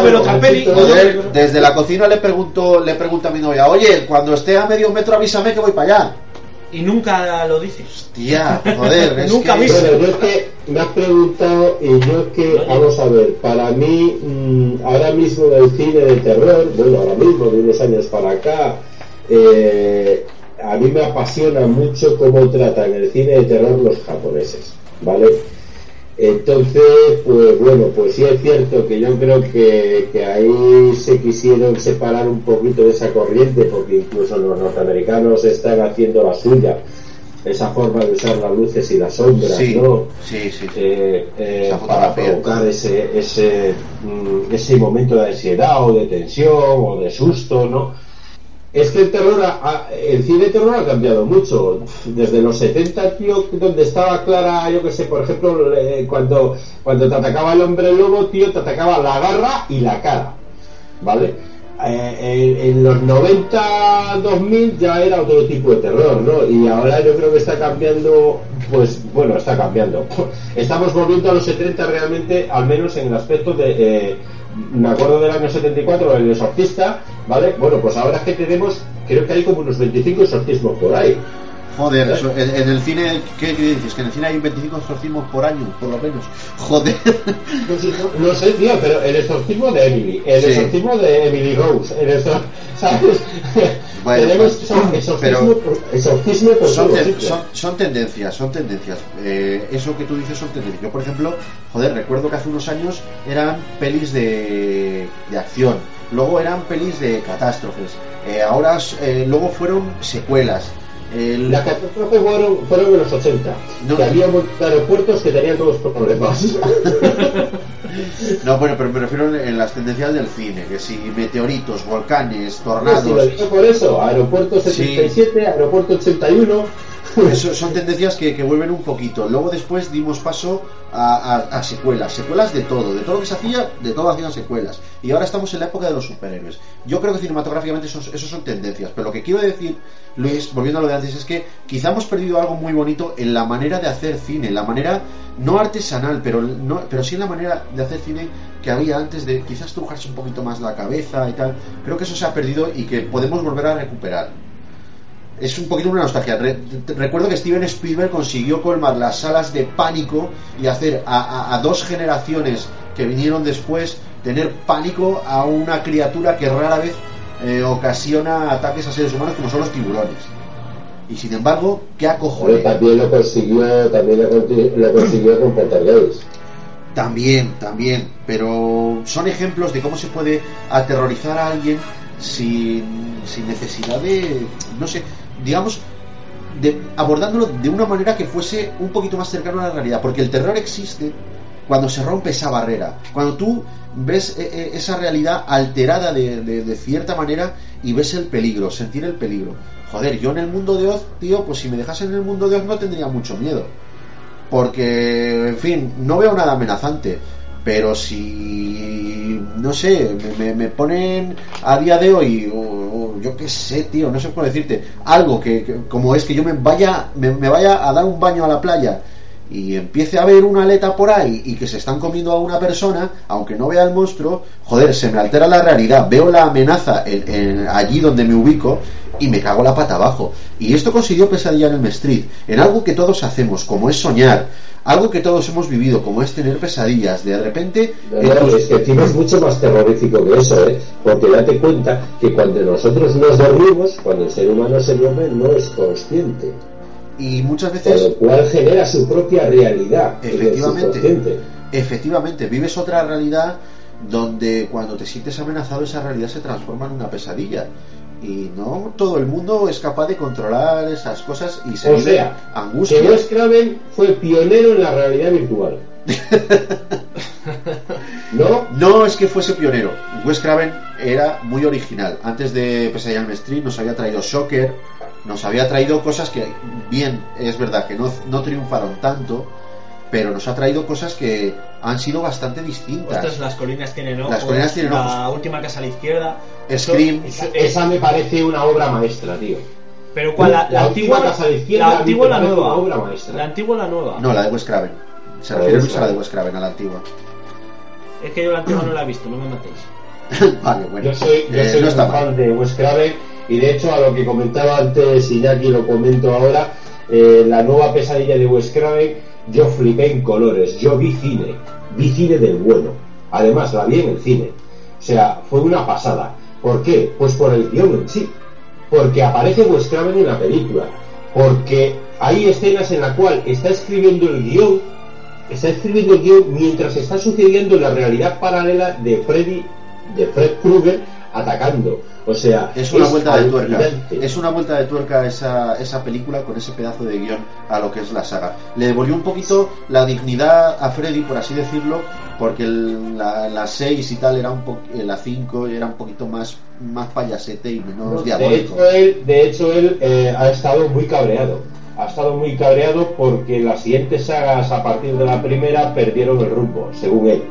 desde la cocina le pregunto, le pregunto a mi novia, oye, cuando esté a medio metro avísame que voy para allá. Y nunca lo dices. Tía, joder, [laughs] es Nunca que... Bueno, yo es que me has preguntado y yo es que, vamos a ver, para mí, mm, ahora mismo en el cine de terror, bueno, ahora mismo, de unos años para acá, eh, a mí me apasiona mucho cómo tratan el cine de terror los japoneses, ¿vale? Entonces, pues bueno, pues sí es cierto que yo creo que, que ahí se quisieron separar un poquito de esa corriente, porque incluso los norteamericanos están haciendo la suya, esa forma de usar las luces y las sombras, Sí, ¿no? sí, sí. Eh, eh, para provocar ese, ese, mm, ese momento de ansiedad o de tensión o de susto, ¿no? Es que el terror, ha- el cine terror ha cambiado mucho. Desde los 70, tío, donde estaba clara, yo que sé, por ejemplo, cuando, cuando te atacaba el hombre lobo, tío, te atacaba la garra y la cara, ¿vale? Eh, en, en los 90, 2000 ya era otro tipo de terror, ¿no? Y ahora yo creo que está cambiando, pues, bueno, está cambiando. [laughs] Estamos volviendo a los 70 realmente, al menos en el aspecto de... eh, me acuerdo del año 74, el exorcista, ¿vale? Bueno, pues ahora que tenemos, creo que hay como unos 25 exorcismos por ahí. Joder, eso, en, en el cine, ¿qué, qué dices? Que en el cine hay 25 exorcismos por año, por lo menos. [laughs] Joder. No, no sé, tío, pero el exorcismo de Emily, el Sí. exorcismo de Emily Rose, el exor- [laughs] ¿sabes? [laughs] Bueno, Tenemos pues, exor- exorcismo, pero- por- exorcismo por ten- son, son tendencias, son tendencias. Eh, eso que tú dices son tendencias. Yo, por ejemplo, joder, recuerdo que hace unos años eran pelis de, de acción, luego eran pelis de catástrofes, eh, ahora eh, luego fueron secuelas. El- Las catástrofes fueron, fueron en los 80, No. que había aeropuertos que tenían todos problemas. [laughs] No, bueno, pero me refiero en las tendencias del cine, que si meteoritos, volcanes, Si tornados, lo digo por eso, aeropuerto Sí. 77, aeropuerto 81. Eso son tendencias que, que vuelven un poquito. Luego después dimos paso a, a- a secuelas, secuelas de todo, de todo lo que se hacía, de todo hacían secuelas. Y ahora estamos en la época de los superhéroes. Yo creo que cinematográficamente eso, eso son tendencias, pero lo que quiero decir, Luis, volviendo a lo de es que quizá hemos perdido algo muy bonito en la manera de hacer cine, la manera no artesanal, pero, no, pero sí en la manera de hacer cine que había antes de quizás trujarse un poquito más la cabeza y tal. Creo que eso se ha perdido y que podemos volver a recuperar. es un poquito una nostalgia. Recuerdo que Steven Spielberg consiguió colmar las salas de pánico y hacer a dos generaciones que vinieron después tener pánico a una criatura que rara vez eh, ocasiona ataques a seres humanos como son los tiburones. Y sin embargo, ¿qué Pero acojones? también lo consiguió, también lo consiguió con Poltergeist. También, también, pero son ejemplos de cómo se puede aterrorizar a alguien sin, sin necesidad de, no sé, digamos, de, abordándolo de una manera que fuese un poquito más cercano a la realidad, porque el terror existe cuando se rompe esa barrera, cuando tú ves eh, eh, esa realidad alterada de, de- cierta manera y ves el peligro, sentir el peligro. Joder, yo en el mundo de Oz, tío, pues si me dejas en el mundo de Oz no tendría mucho miedo porque, en fin, no veo nada amenazante. Pero si, no sé, me, me- ponen a día de hoy, o- o yo qué sé, tío, no sé cómo decirte, algo que, como es que yo me vaya, me vaya a dar un baño a la playa y empiece a ver una aleta por ahí y que se están comiendo a una persona, aunque no vea el monstruo, joder, se me altera la realidad, veo la amenaza en- en- allí donde me ubico y me cago la pata abajo. Y esto consiguió pesadilla en el Street, en algo que todos hacemos, como es soñar, algo que todos hemos vivido, como es tener pesadillas, de repente... No, no, es que encima es mucho más terrorífico que eso, ¿eh? Porque date cuenta que cuando nosotros nos dormimos, cuando el ser humano se duerme, no es consciente. Y muchas Con veces... lo cual genera su propia realidad. Efectivamente. Efectivamente, vives otra realidad donde cuando te sientes amenazado esa realidad se transforma en una pesadilla. Y no todo el mundo es capaz de controlar esas cosas y se O sea, que angustia. Wes Craven fue pionero en la realidad virtual. [laughs] ¿No? No es que fuese pionero. Wes Craven era muy original. Antes de Pesadilla en Elm Street nos había traído Shocker, nos había traído cosas que, bien, es verdad que no, no triunfaron tanto, pero nos ha traído cosas que han sido bastante distintas. Ostras, las colinas tienen ojos. Las colinas tienen La ojos. última casa a la izquierda. Scream. Esa me parece una obra maestra, tío. Pero ¿cuál? La, la La antigua, última casa a la izquierda, la antigua o la nueva. obra maestra. La antigua o la nueva. No, la de Wes Craven. Se refiere mucho a la de. Wes Craven, a la antigua. Es que yo la antigua no la he visto, no me matéis. [laughs] vale, bueno. Yo soy, yo Eh, soy no un está fan mal. de Wes Craven y de hecho a lo que comentaba antes Iñaki lo comento ahora, eh, la nueva pesadilla de Wes Craven, yo flipé en colores, yo vi cine, vi cine del bueno, además la vi en el cine, o sea, fue una pasada. ¿Por qué? Pues por el guion en sí, porque aparece Wes Craven en la película, porque hay escenas en la cual está escribiendo el guion está escribiendo el guion mientras está sucediendo la realidad paralela de Freddy, de Fred Krueger atacando. O sea, Es una vuelta de tuerca. Es una vuelta de tuerca esa, esa película con ese pedazo de guion a lo que es la saga. Le devolvió un poquito la dignidad a Freddy, por así decirlo, porque el- la, la 6 y tal era un po- eh, la 5 era un poquito más, más payasete y menos de diabólico. hecho, él, de hecho, él eh, ha estado muy cabreado. Ha estado muy cabreado porque las siguientes sagas a partir de la primera perdieron el rumbo, según él.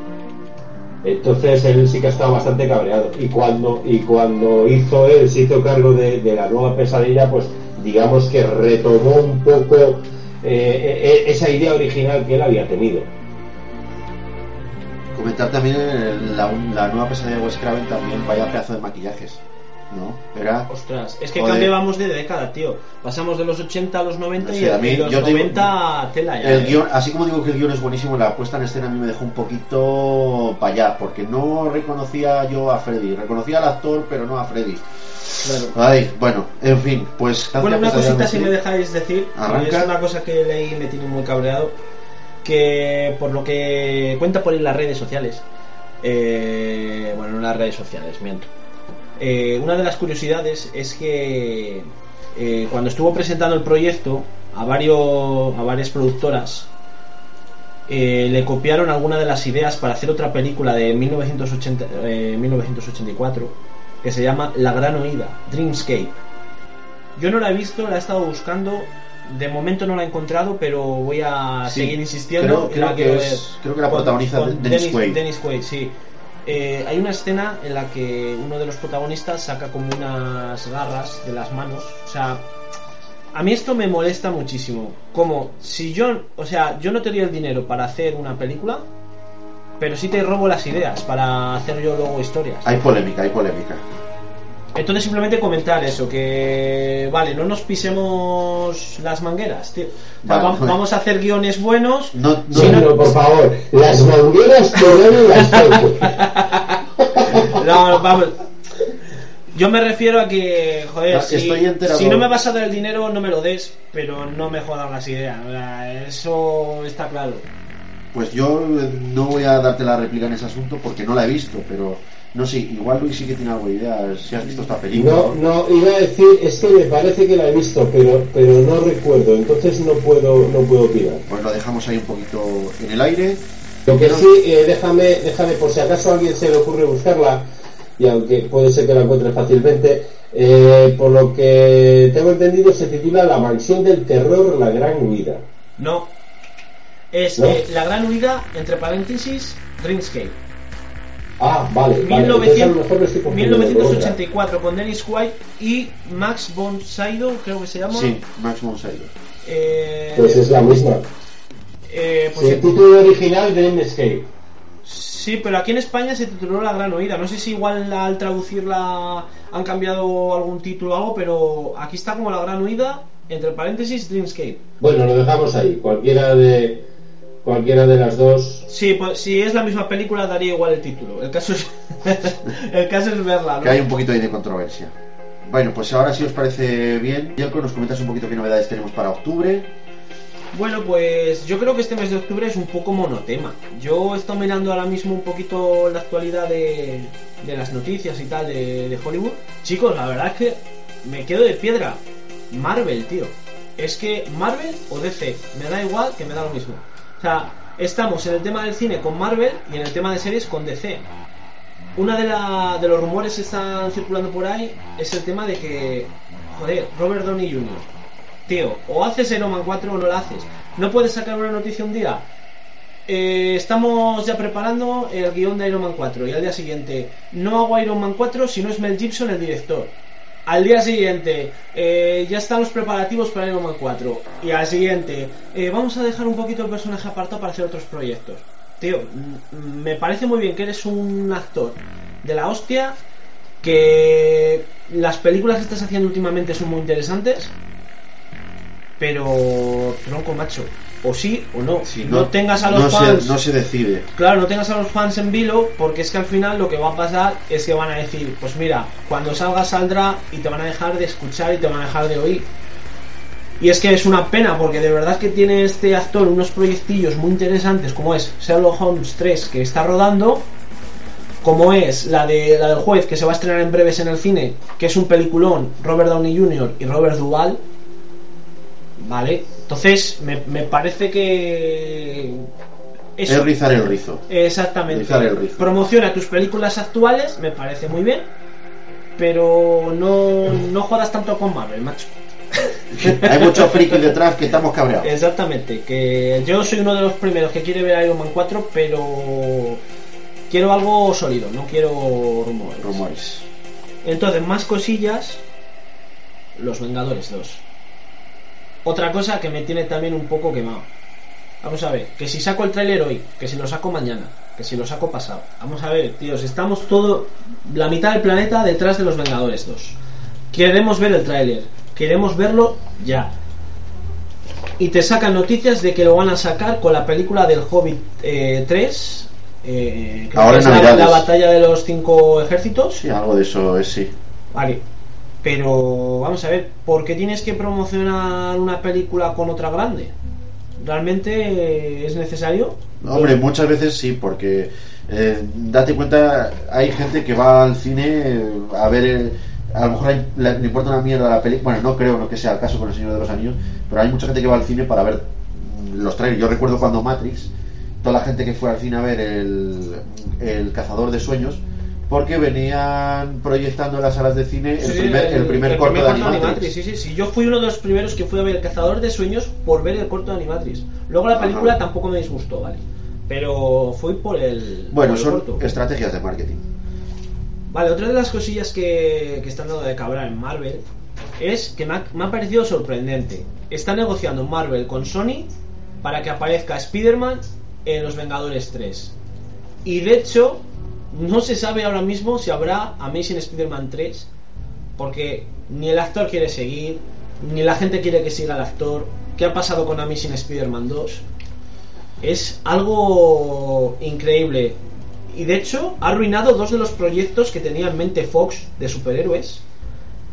Entonces él sí que ha estado bastante cabreado. Y cuando, y cuando hizo él, se hizo cargo de, de la nueva pesadilla, pues digamos que retomó un poco eh, eh, esa idea original que él había tenido. Comentar también eh, la, nueva pesadilla de Wes Craven también, vaya pedazo de maquillajes. ¿No? Era. Ostras, es que Joder. cambiamos de década, tío. Pasamos de los 80 a los 90 Sí, y a mí- los yo te digo- 90 a tela ya. El eh. guion, así como digo que el guion es buenísimo, la puesta en escena a mí me dejó un poquito para allá, porque no reconocía yo a Freddy, reconocía al actor, pero no a Freddy. Claro. Ay, bueno, en fin, pues Bueno, una cosita si me dejáis decir, es una cosa que leí y me tiene muy cabreado, que por lo que cuenta por ahí las redes sociales, eh, bueno, no en las redes sociales, miento. Eh, una de las curiosidades es que eh, cuando estuvo presentando el proyecto a, varios, a varias productoras, eh, le copiaron alguna de las ideas para hacer otra película de 1980, eh, 1984 que se llama La Gran Oída, Dreamscape. Yo no la he visto, la he estado buscando. De momento no la he encontrado, pero voy a Sí, seguir insistiendo. creo- que es- creo que la protagoniza Dennis, Quaid. Dennis Quaid, sí. Eh, hay una escena en la que uno de los protagonistas saca como unas garras de las manos. O sea, a mí esto me molesta muchísimo. Como si yo, o sea, yo no te doy el dinero para hacer una película, pero sí te robo las ideas para hacer yo luego historias. Hay polémica, hay polémica. Entonces simplemente comentar eso, que vale, no nos pisemos las mangueras, tío. O sea, Vale, va- joder. vamos a hacer guiones buenos. No, no, Sí, No, por favor, las mangueras dan las. [laughs] No, vamos. Yo me refiero a que, joder, No, si, estoy si no me vas a dar el dinero, no me lo des, pero no me jodan las ideas. eso está claro. Pues yo eh, no voy a darte la réplica en ese asunto porque no la he visto, pero no sé, igual Luis sí que tiene algo de idea si has visto esta película. No, no, iba a decir, es que me parece que la he visto, pero, pero no recuerdo, entonces no puedo, no puedo opinar. Pues lo dejamos ahí un poquito en el aire. Lo que sí, eh, déjame, déjame, por si acaso a alguien se le ocurre buscarla, y aunque puede ser que la encuentre fácilmente, eh, por lo que tengo entendido se titula La mansión del terror, la gran huida. No. Es ¿No? eh, la gran huida, entre paréntesis, Dreamscape. Ah, vale, vale, entonces a lo mejor me estoy confundiendo con otra. 1984 con Dennis White y Max von Sydow, creo que se llama. Sí, Max von Sydow. Eh, Pues es la misma. eh, pues Sí, el título original Dreamscape. Sí, pero aquí en España se tituló La Gran Oída. No sé si igual al traducirla han cambiado algún título o algo, pero aquí está como La Gran Oída, entre paréntesis, Dreamscape. Bueno, lo dejamos ahí. Cualquiera de cualquiera de las dos. Sí, pues si es la misma película daría igual el título. El caso es, [laughs] el caso es verla, ¿no? Que hay un poquito ahí de controversia. Bueno, pues ahora si os parece bien, Yelko, nos comentas un poquito qué novedades tenemos para octubre. Bueno, pues yo creo que este mes de octubre es un poco monotema. Yo he estado mirando ahora mismo un poquito la actualidad de, de las noticias y tal de, de Hollywood. Chicos, la verdad es que me quedo de piedra. Marvel, tío. Es que Marvel o DC, me da igual que me da lo mismo. O sea, estamos en el tema del cine con Marvel y en el tema de series con DC. Una de, los rumores que están circulando por ahí es el tema de que, joder, Robert Downey Jr. Tío, o haces Iron Man 4 o no la haces. No puedes sacar una noticia un día. eh, estamos ya preparando el guion de Iron Man 4 y al día siguiente no hago Iron Man 4 si no es Mel Gibson el director. Al día siguiente eh, ya están los preparativos para Iron Man 4 y al siguiente eh, vamos a dejar un poquito el personaje apartado para hacer otros proyectos. Tío, me parece muy bien que eres un actor de la hostia, que las películas que estás haciendo últimamente son muy interesantes, pero tronco macho, o sí o no. Si no, tengas a los no fans, Se, no se decide. claro, no tengas a los fans en vilo, porque es que al final lo que va a pasar es que van a decir, pues mira, cuando salga saldrá y te van a dejar de escuchar y te van a dejar de oír. Y es que es una pena, porque de verdad que tiene este actor unos proyectillos muy interesantes, como es Sherlock Holmes 3, que está rodando, como es la, de, la del juez, que se va a estrenar en breves en el cine, que es un peliculón, Robert Downey Jr. y Robert Duvall. Vale, entonces me, me parece que... eso- Es rizar el rizo. Exactamente. Rizar el rizo. Promociona tus películas actuales, me parece muy bien, pero no, no jodas tanto con Marvel, macho. [laughs] Hay muchos frikis detrás que estamos cabreados. Exactamente, que yo soy uno de los primeros que quiere ver Iron Man 4, pero quiero algo sólido, no quiero rumores. Rumores. Entonces, más cosillas, Los Vengadores 2. Otra cosa que me tiene también un poco quemado. Vamos a ver, que si saco el tráiler hoy, que si lo saco mañana, que si lo saco pasado. Vamos a ver, tíos, estamos todo, la mitad del planeta detrás de los Vengadores 2. Queremos ver el tráiler, queremos verlo ya. Y te sacan noticias de que lo van a sacar con la película del Hobbit eh, 3. eh, Ahora que en es la, la batalla de los cinco ejércitos. Sí, algo de eso es sí. Vale, pero vamos a ver, ¿por qué tienes que promocionar una película con otra grande? ¿Realmente es necesario? Hombre, muchas veces sí, porque eh, date cuenta, hay gente que va al cine eh, a ver, eh, a lo mejor le, importa una mierda la película, bueno, no creo que sea el caso con El Señor de los Anillos, pero hay mucha gente que va al cine para ver mm, los trailers. Yo recuerdo cuando Matrix, toda la gente que fue al cine a ver el, el Cazador de Sueños, porque venían proyectando en las salas de cine el, Sí, primer, el, primer corto de Animatrix. Sí, sí, sí. Yo fui uno de los primeros que fui a ver El Cazador de Sueños por ver el corto de Animatrix. Luego la película Ajá. tampoco me disgustó, ¿vale? Pero fui por el, Bueno, por el son corto. estrategias de marketing. Vale, otra de las cosillas que, que están dando de cabra en Marvel es que me ha, me ha parecido sorprendente. Está negociando Marvel con Sony para que aparezca Spider-Man en Los Vengadores 3. Y de hecho, no se sabe ahora mismo si habrá Amazing Spider-Man 3 porque ni el actor quiere seguir, ni la gente quiere que siga el actor. ¿Qué ha pasado con Amazing Spider-Man 2? Es algo increíble. Y de hecho, ha arruinado dos de los proyectos que tenía en mente Fox de superhéroes,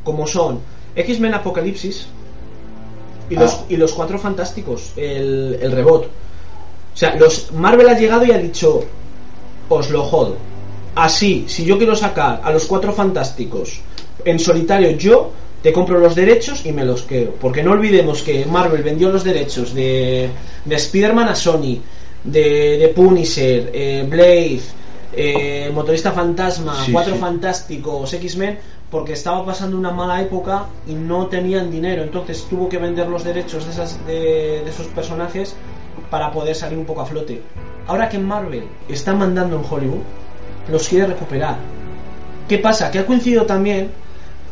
como son X-Men Apocalipsis y los, Ah. y los Cuatro Fantásticos, el, el rebot. O sea, los Marvel ha llegado y ha dicho, os lo jodo. Así, si yo quiero sacar a los Cuatro Fantásticos en solitario, yo te compro los derechos y me los quedo. Porque no olvidemos que Marvel vendió los derechos de, de Spider-Man a Sony, de, de Punisher, eh, Blade, eh, Motorista Fantasma, Sí, Cuatro sí. Fantásticos, X-Men, porque estaba pasando una mala época y no tenían dinero. Entonces tuvo que vender los derechos de, esas, de, de esos personajes para poder salir un poco a flote. Ahora que Marvel está mandando en Hollywood, los quiere recuperar. ¿Qué pasa? Que ha coincidido también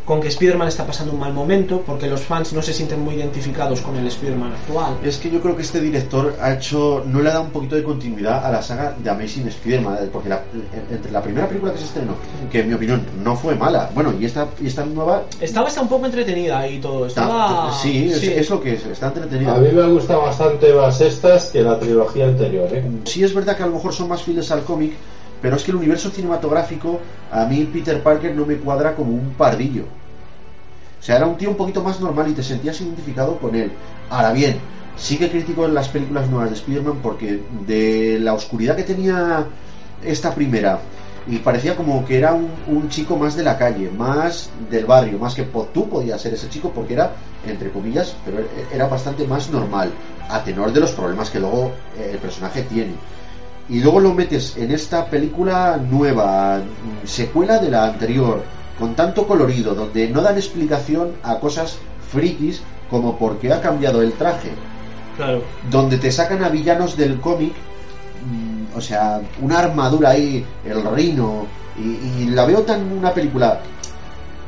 con que Spider-Man está pasando un mal momento, porque los fans no se sienten muy identificados con el Spider-Man actual. Es que yo creo que este director ha hecho, no le ha dado un poquito de continuidad a la saga de Amazing Spider-Man, porque la, entre la primera película que se estrenó, que en mi opinión no fue mala, bueno, y esta, y esta nueva, Estaba está un poco entretenida y todo. Estaba... sí, es, es lo que es, está entretenida. A mí me ha gustado bastante más estas que la trilogía anterior, ¿eh? Sí es verdad que a lo mejor son más fieles al cómic, pero es que el universo cinematográfico, a mí Peter Parker no me cuadra como un pardillo. O sea, era un tío un poquito más normal y te sentías identificado con él. Ahora bien, sí que critico en las películas nuevas de Spider-Man porque de la oscuridad que tenía esta primera y parecía como que era un, un chico más de la calle, más del barrio, más que tú podías ser ese chico porque era, entre comillas, pero e- era bastante más normal, a tenor de los problemas que luego eh, el personaje tiene. Y luego lo metes en esta película nueva, secuela de la anterior, con tanto colorido, donde no dan explicación a cosas frikis como por qué ha cambiado el traje Claro. donde te sacan a villanos del cómic, mm, o sea, una armadura ahí, el reino, y, y la veo tan una película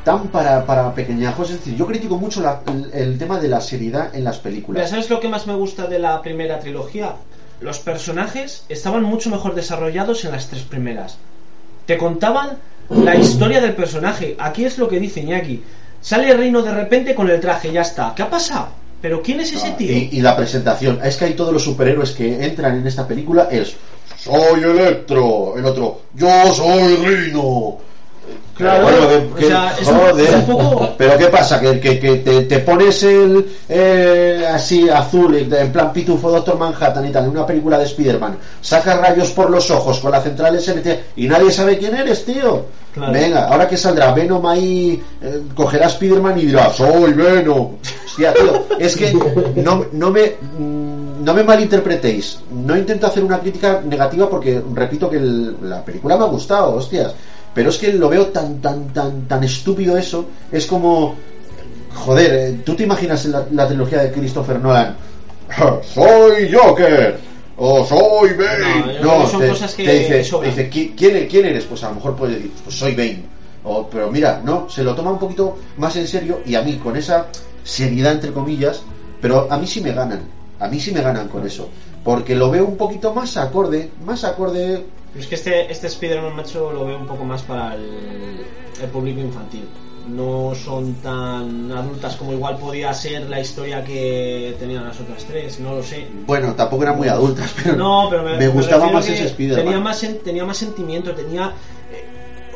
tan para, para pequeñajos, es decir, yo critico mucho la- el, el tema de la seriedad en las películas. ¿sabes lo que más me gusta de la primera trilogía? Los personajes estaban mucho mejor desarrollados en las tres primeras. Te contaban la historia del personaje. Aquí es lo que dice Iñaki. Sale Reino de repente con el traje, ya está. ¿Qué ha pasado? ¿Pero quién es ese tío? Ah, Y, y la presentación, es que hay todos los superhéroes que entran en esta película, es soy Electro, el otro, yo soy Rino. Claro, Bueno, que- sea, es joder. es un poco- Pero ¿qué pasa? Que, que, que te, te pones el eh, así azul, en plan pitufo Doctor Manhattan y tal, en una película de Spider-Man, sacas rayos por los ojos con la central SNT y nadie sabe quién eres, tío. Claro. Venga, ahora que saldrá Venom ahí, eh, cogerá Spider-Man y dirá, soy Venom. Hostia, tío, es que no, no me... mm, No me malinterpretéis, no intento hacer una crítica negativa porque repito que el- la película me ha gustado, hostias, pero es que lo veo tan tan tan tan estúpido eso, es como joder, eh, tú te imaginas en la, la trilogía de Christopher Nolan, [laughs] soy Joker o soy Bane, No, que son cosas que te dice, te dice, "¿Qui- ¿quién, e- quién eres? Pues a lo mejor puede decir, pues soy Bane. O, pero mira, no, se lo toma un poquito más en serio y a mí con esa seriedad entre comillas, pero a mí sí me ganan, a mí sí me ganan con eso, porque lo veo un poquito más acorde, más acorde Es que este, este Spider-Man macho lo veo un poco más para el, el público infantil. No son tan adultas como igual podía ser la historia que tenían las otras tres, no lo sé. Bueno, tampoco eran muy adultas, pero No, pero me, me gustaba más ese Spider-Man. Tenía más, tenía más sentimiento, tenía. eh,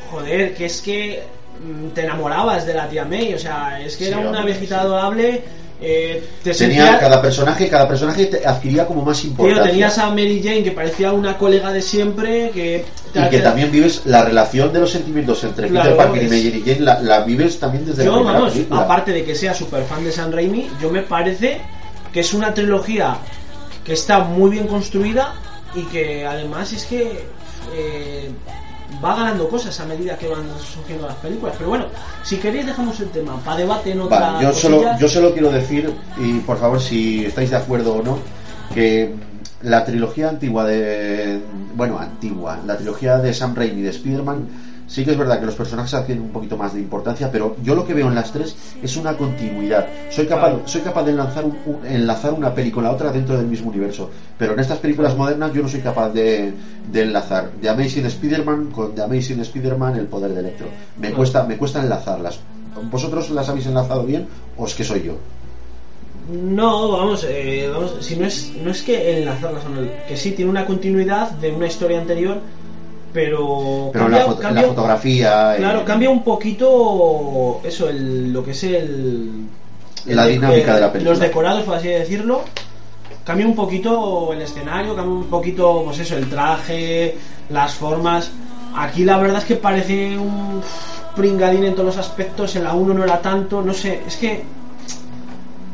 joder, que es que mm, te enamorabas de la tía May, o sea, es que Sí, era una viejita sí. adorable. Eh, te Tenía sentías- cada personaje, cada personaje te adquiría como más importancia. tenías a Mary Jane que parecía una colega de siempre, que... y que también vives la relación de los sentimientos entre Claro, Peter Parker y Mary Jane, la, la vives también desde la Yo, primera vamos, película. aparte de que sea súper fan de San Raimi, yo me parece que es una trilogía que está muy bien construida y que además es que eh, va ganando cosas a medida que van surgiendo las películas. Pero bueno, si queréis dejamos el tema para debate en otra Vale, yo solo, yo solo quiero decir, y por favor si estáis de acuerdo o no, que la trilogía antigua de... Bueno, antigua, la trilogía de Sam Raimi de Spider-Man, sí que es verdad que los personajes adquieren un poquito más de importancia, pero yo lo que veo en las tres es una continuidad. Soy capaz, Claro. soy capaz de enlazar, un- un- enlazar una peli con la otra dentro del mismo universo, pero en estas películas modernas yo no soy capaz de, de enlazar The Amazing Spider-Man con The Amazing Spider-Man el poder de Electro. Me Claro. cuesta, me cuesta enlazarlas. ¿Vosotros las habéis enlazado bien o es que soy yo? No, vamos, eh, vamos, si no es, no es que enlazarlas que sí tiene una continuidad de una historia anterior, pero, Pero cambia- la, foto- cambia- la fotografía... eh, claro, cambia un poquito eso, el, lo que es el, La el- dinámica el- de la película. los decorados, por así decirlo. Cambia un poquito el escenario, cambia un poquito, pues eso, el traje, las formas. Aquí la verdad es que parece un pringadín en todos los aspectos. En la 1 no era tanto, no sé, es que.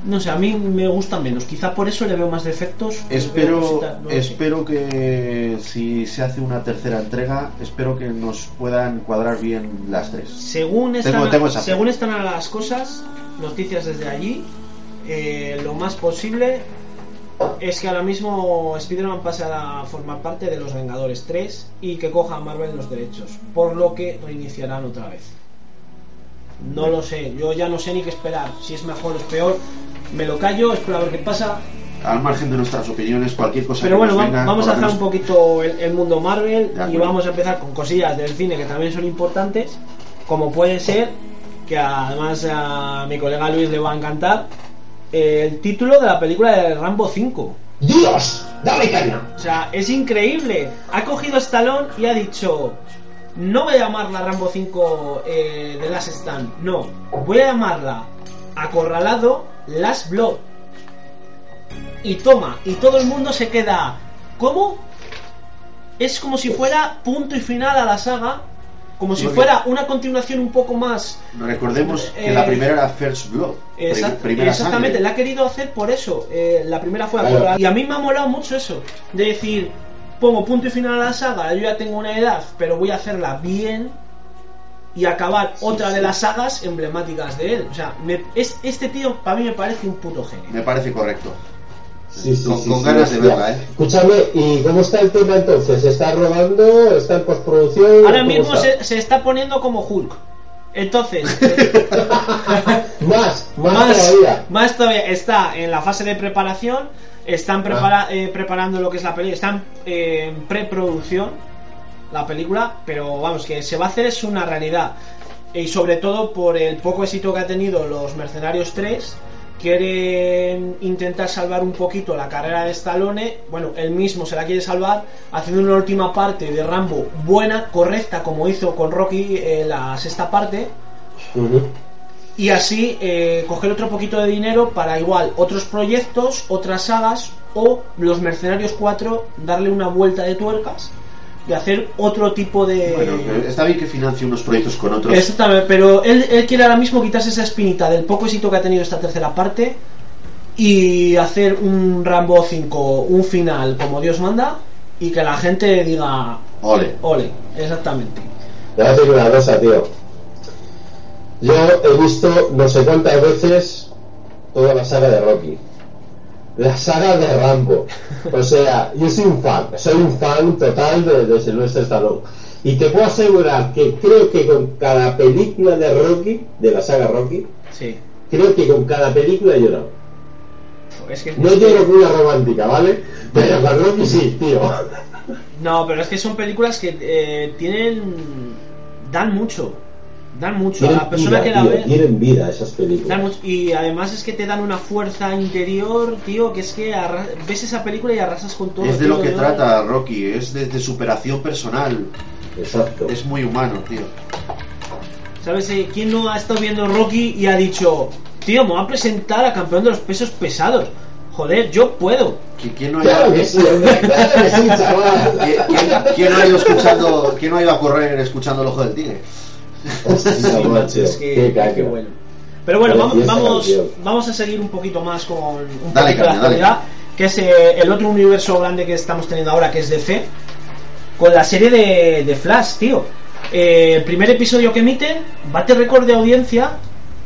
No sé, a mí me gusta menos. Quizá por eso le veo más defectos. Espero, no espero que si se hace una tercera entrega, espero que nos puedan cuadrar bien las tres. Según están, Tengo- tengo según están a las cosas, noticias desde allí, eh, lo más posible es que ahora mismo Spider-Man pase a formar parte de los Vengadores 3 y que coja Marvel los derechos, por lo que reiniciarán otra vez. No lo sé, yo ya no sé ni qué esperar, si es mejor o es peor, me lo callo, espero a ver qué pasa, Al margen de nuestras opiniones, cualquier cosa pero que bueno, nos venga, vamos a dejar un poquito el, el mundo Marvel y vamos a empezar con cosillas del cine que también son importantes, como puede ser, que además a mi colega Luis le va a encantar, eh, el título de la película de Rambo 5. ¡Dios! ¡Dame caña! O sea, es increíble. Ha cogido Stallone y ha dicho, no voy a llamarla Rambo 5 eh, de Last Stand, no, voy a llamarla Acorralado Last Blood. Y toma, y todo el mundo se queda, ¿cómo? Es como si fuera punto y final a la saga, como si Porque- fuera una continuación un poco más Recordemos que Eh, la primera era First Blood. pri- Exact- primera exactamente, sangre. la ha querido hacer por eso. Eh, la primera fue Claro. Acorralado. Y a mí me ha molado mucho eso. De decir, pongo punto y final a la saga, yo ya tengo una edad, pero voy a hacerla bien y acabar otra de las sagas emblemáticas de él. O sea, me- es, este tío para mí me parece un puto genio. Me parece correcto. Sí, sí, Con- sí, con sí, ganas de verla, ¿eh? Escúchame, ¿y cómo está el tema entonces? ¿Está rodando? ¿Está en postproducción? Ahora ¿Cómo mismo está? se, se está poniendo como Hulk. Entonces, [laughs] Más, más, más, todavía. más todavía está en la fase de preparación están prepara- eh, preparando lo que es la película están eh, en preproducción la película pero vamos que se va a hacer es una realidad. Y sobre todo por el poco éxito que ha tenido los Mercenarios 3 quieren intentar salvar un poquito la carrera de Stallone. Bueno él mismo se la quiere salvar haciendo una última parte de Rambo buena correcta como hizo con Rocky eh, la sexta parte. Y así eh, coger otro poquito de dinero para igual otros proyectos, otras sagas o los Mercenarios 4 darle una vuelta de tuercas y hacer otro tipo de... Bueno, está bien que financie unos proyectos con otros. Exactamente, pero él, él quiere ahora mismo quitarse esa espinita del poco éxito que ha tenido esta tercera parte y hacer un Rambo 5, un final como Dios manda y que la gente diga, Ole. ole, exactamente. Te voy a decir una cosa, tío. Yo he visto no sé cuántas veces toda la saga de Rocky. La saga de Rambo. O sea, yo soy un fan, soy un fan total de, de Sylvester Stallone. Y te puedo asegurar que creo que con cada película de Rocky, de la saga Rocky, Sí. creo que con cada película he llorado. Es que, No lloro con una romántica, ¿vale? Pero con Rocky sí, tío. No, pero es que son películas que eh, tienen. dan mucho. Dan mucho. A la persona vida, que la tío, ve. tienen vida esas dan películas. mucho. Y además es que te dan una fuerza interior, tío, que es que arra- ves esa película y arrasas con todo. Es de tío, lo que trata Rocky, es de, de superación personal. Exacto. Es muy humano, tío. ¿Sabes? eh, ¿Quién no ha estado viendo Rocky y ha dicho, tío, me voy a presentar a campeón de los pesos pesados? Joder, yo puedo. ¿Qui- ¿Quién no, haya, Claro que sí, hombre, claro que sí, [laughs] chaval. ¿quién, quién- quién no ha ido escuchando, quién no ha ido a correr escuchando el ojo del tigre? Hostia, Sí, macho, es que, qué caca. bueno. Pero bueno, vamos, vamos, vamos a seguir un poquito más con un Dale, poquito de caña, dale. actualidad, que es eh, el otro universo grande que estamos teniendo ahora, que es DC, con la serie de, de Flash, tío. Eh, el primer episodio que emiten bate récord de audiencia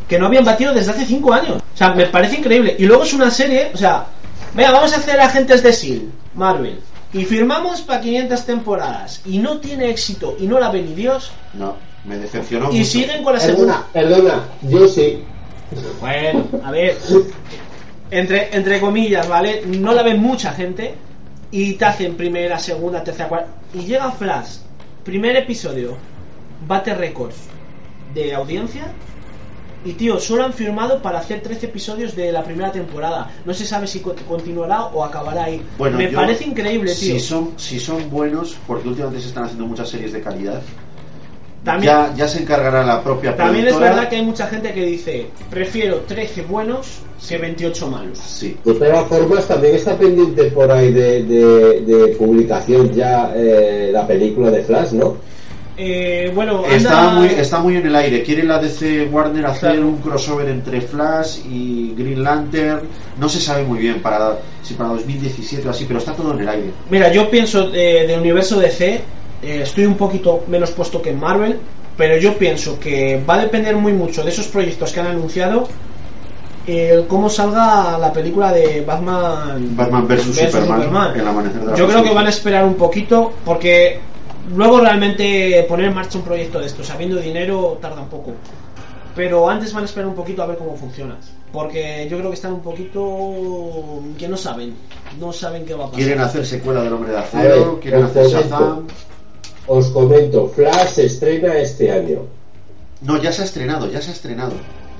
que no habían batido desde hace 5 años. O sea, me parece increíble. Y luego es una serie, o sea, venga, vamos a hacer agentes de S.H.I.E.L.D., Marvel. Y firmamos para 500 temporadas. Y no tiene éxito y no la ve ni Dios. No, me decepcionó Y mucho. siguen con la segunda. Perdona, perdona, yo sí. Bueno, a ver. Entre, entre comillas, ¿vale? No la ve mucha gente. Y te hacen primera, segunda, tercera, cuarta. Y llega Flash. Primer episodio. Bate récords de audiencia. Y tío, solo han firmado para hacer 13 episodios de la primera temporada. No se sabe si co- continuará o acabará ahí. Bueno, Me yo- parece increíble, tío. Si son, si son buenos, porque últimamente se están haciendo muchas series de calidad, También, ya, ya se encargará la propia también es verdad que hay mucha gente que dice, prefiero 13 buenos que 28 malos. Sí. De todas formas, también está pendiente por ahí de, de- de publicación ya eh, la película de Flash, ¿no? Eh, bueno, Está muy, está muy en el aire. Quiere la DC Warner hacer Claro. un crossover entre Flash y Green Lantern. No se sabe muy bien para si para 2017 o así, pero está todo en el aire. Mira, yo pienso de- del universo DC, eh, estoy un poquito menos puesto que en Marvel, pero yo pienso que va a depender muy mucho de esos proyectos que han anunciado el cómo salga la película de Batman Batman vs Superman, el amanecer de la Yo creo que van a esperar un poquito porque luego realmente poner en marcha un proyecto de esto sabiendo dinero tarda un poco. Pero antes van a esperar un poquito a ver cómo funciona. Porque yo creo que están un poquito que no saben. No saben qué va a pasar. Quieren hacer secuela del Hombre de Acero, ver, quieren hacer. Shazam. Os comento, Flash se estrena este año. No, ya se ha estrenado, ya se ha estrenado.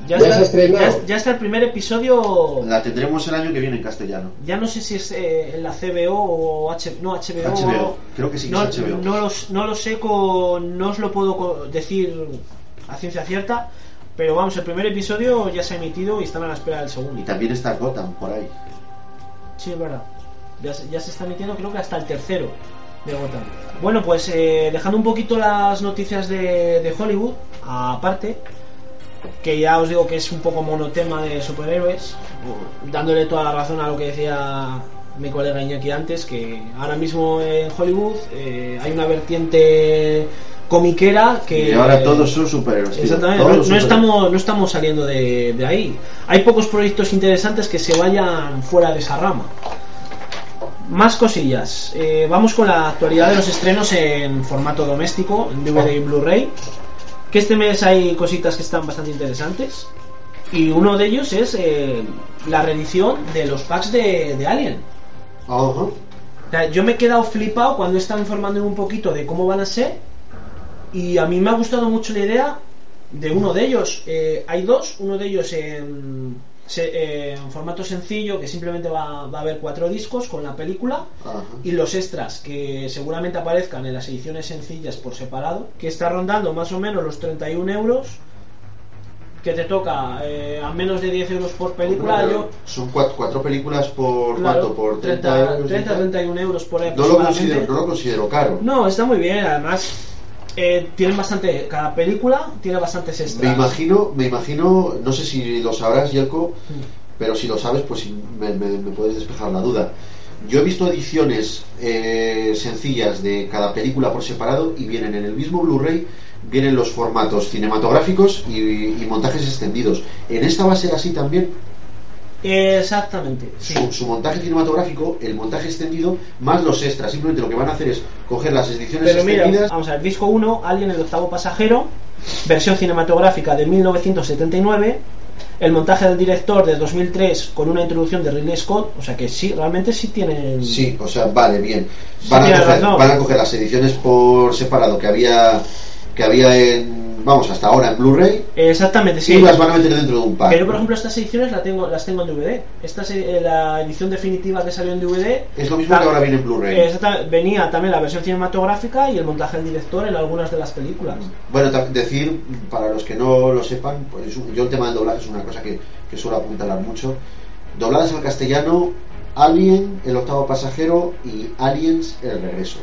Ya, ¿Ya está, se ha estrenado? ya- ya está el primer episodio. La tendremos el año que viene en castellano. Ya no sé si es eh, en la CBO o H, no, HBO. HBO, creo que sí que no, es HBO. No, lo, no lo sé, con, no os lo puedo decir a ciencia cierta. Pero vamos, el primer episodio ya se ha emitido y están a la espera del segundo. Y también está Gotham por ahí. Sí, es verdad. Ya se está emitiendo, creo que hasta el tercero de Gotham. Bueno, pues eh, dejando un poquito las noticias de, de Hollywood, aparte, que ya os digo que es un poco monotema de superhéroes, dándole toda la razón a lo que decía mi colega Iñaki antes, que ahora mismo en Hollywood eh, hay una vertiente comiquera que... y ahora todos son superhéroes. Exactamente, no, no estamos, no estamos saliendo de, de ahí. Hay pocos proyectos interesantes que se vayan fuera de esa rama. Más cosillas. Eh, vamos con la actualidad de los estrenos en formato doméstico, en DVD y Blu-ray. Que este mes hay cositas que están bastante interesantes. Y uno de ellos es eh, la reedición de los packs de, de Alien. Ajá. O sea, yo me he quedado flipado cuando están informando un poquito de cómo van a ser. Y a mí me ha gustado mucho la idea de uno de ellos. Eh, hay dos, uno de ellos en, se- eh, en formato sencillo, que simplemente va, va a haber cuatro discos con la película. Ajá. Y los extras, que seguramente aparezcan en las ediciones sencillas por separado, que está rondando más o menos los 31 euros. Que te toca eh, a menos de 10 euros por película. Hombre, yo, Son cuatro, cuatro películas por claro, cuánto, por 30, 30, euros. y 30, tal. 31 euros por no, lo considero, no lo considero caro. No, está muy bien, además eh, tienen bastante, cada película tiene bastantes extras. Me imagino, me imagino, no sé si lo sabrás, Yelko, Mm. pero si lo sabes, pues me, me- me puedes despejar la duda. Yo he visto ediciones eh, sencillas de cada película por separado y vienen en el mismo Blu-ray, vienen los formatos cinematográficos y, y montajes extendidos. En esta va a ser así también. Exactamente, sí. Su, su montaje cinematográfico, el montaje extendido, más los extras. Simplemente lo que van a hacer es coger las ediciones Pero mira, extendidas. vamos a ver, disco 1, Alien el octavo pasajero, versión cinematográfica de 1979, el montaje del director de 2003 con una introducción de Ridley Scott, o sea que sí, realmente sí tienen... Sí, o sea, vale, bien. Sí, Van a, tienes coger, van a coger las ediciones por separado que había que había en vamos hasta ahora en Blu-ray Exactamente, sí. y las van a meter dentro de un pack. Yo, por ejemplo, estas ediciones las tengo, las tengo en DVD. Esta es eh, la edición definitiva que salió en DVD. es lo mismo que ahora viene en Blu-ray. Venía también la versión cinematográfica y el montaje del director en algunas de las películas. Bueno, decir, para los que no lo sepan, pues yo el tema del doblaje es una cosa que, que suelo apuntalar mucho. Dobladas al castellano, Alien, el octavo pasajero y Aliens, el regreso.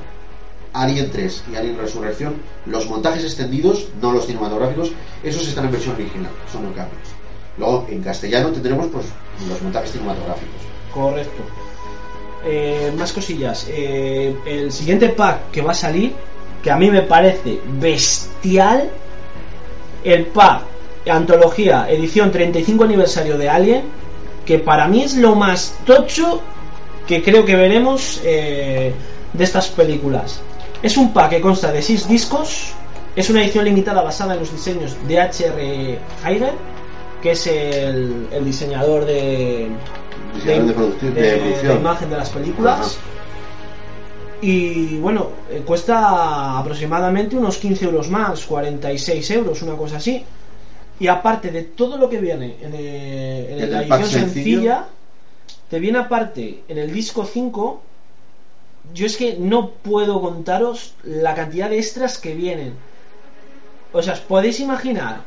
Alien 3 y Alien Resurrección, los montajes extendidos, no los cinematográficos, esos están en versión original, son no cambios. Luego, en castellano tendremos pues los montajes cinematográficos. Correcto. Eh, más cosillas. Eh, el siguiente pack que va a salir, que a mí me parece bestial, el pack Antología Edición 35 aniversario de Alien, que para mí es lo más tocho que creo que veremos eh, de estas películas. Es un pack que consta de 6 discos, es una edición limitada basada en los diseños de H.R. Giger, que es el, el diseñador de, de, de de- de imagen de las películas. Ajá. Y bueno, eh, cuesta aproximadamente unos 15 euros más, 46 euros, una cosa así. Y aparte de todo lo que viene en, eh, en En la el edición sencilla, te viene aparte en el disco 5. Yo es que no puedo contaros la cantidad de extras que vienen. O sea, os podéis imaginar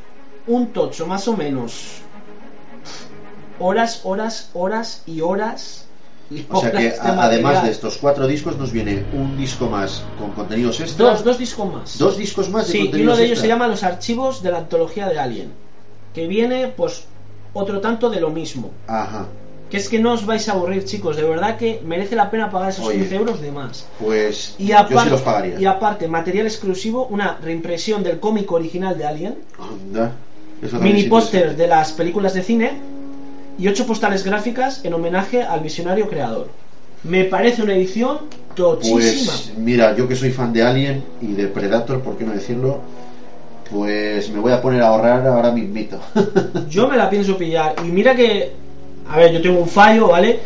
un tocho más o menos. Horas, horas, horas y horas. y O sea que horas de a- además de estos cuatro discos nos viene un disco más con contenidos extras. Dos, dos discos más. Dos discos más de Sí, y uno de ellos se llama Los archivos de la antología de Alien. Que viene, pues, otro tanto de lo mismo. Ajá. Que es que no os vais a aburrir, chicos. De verdad que merece la pena pagar esos Oye. 15 euros de más. Pues Y yo aparte, sí los pagaría. y aparte, material exclusivo, una reimpresión del cómic original de Alien, Anda. Eso mini póster de las películas de cine y ocho postales gráficas en homenaje al visionario creador. Me parece una edición tochísima. Pues mira, yo que soy fan de Alien y de Predator, ¿por qué no decirlo? Pues me voy a poner a ahorrar ahora mismito. [laughs] Yo me la pienso pillar. Y mira que. A ver, yo tengo un fallo, ¿vale?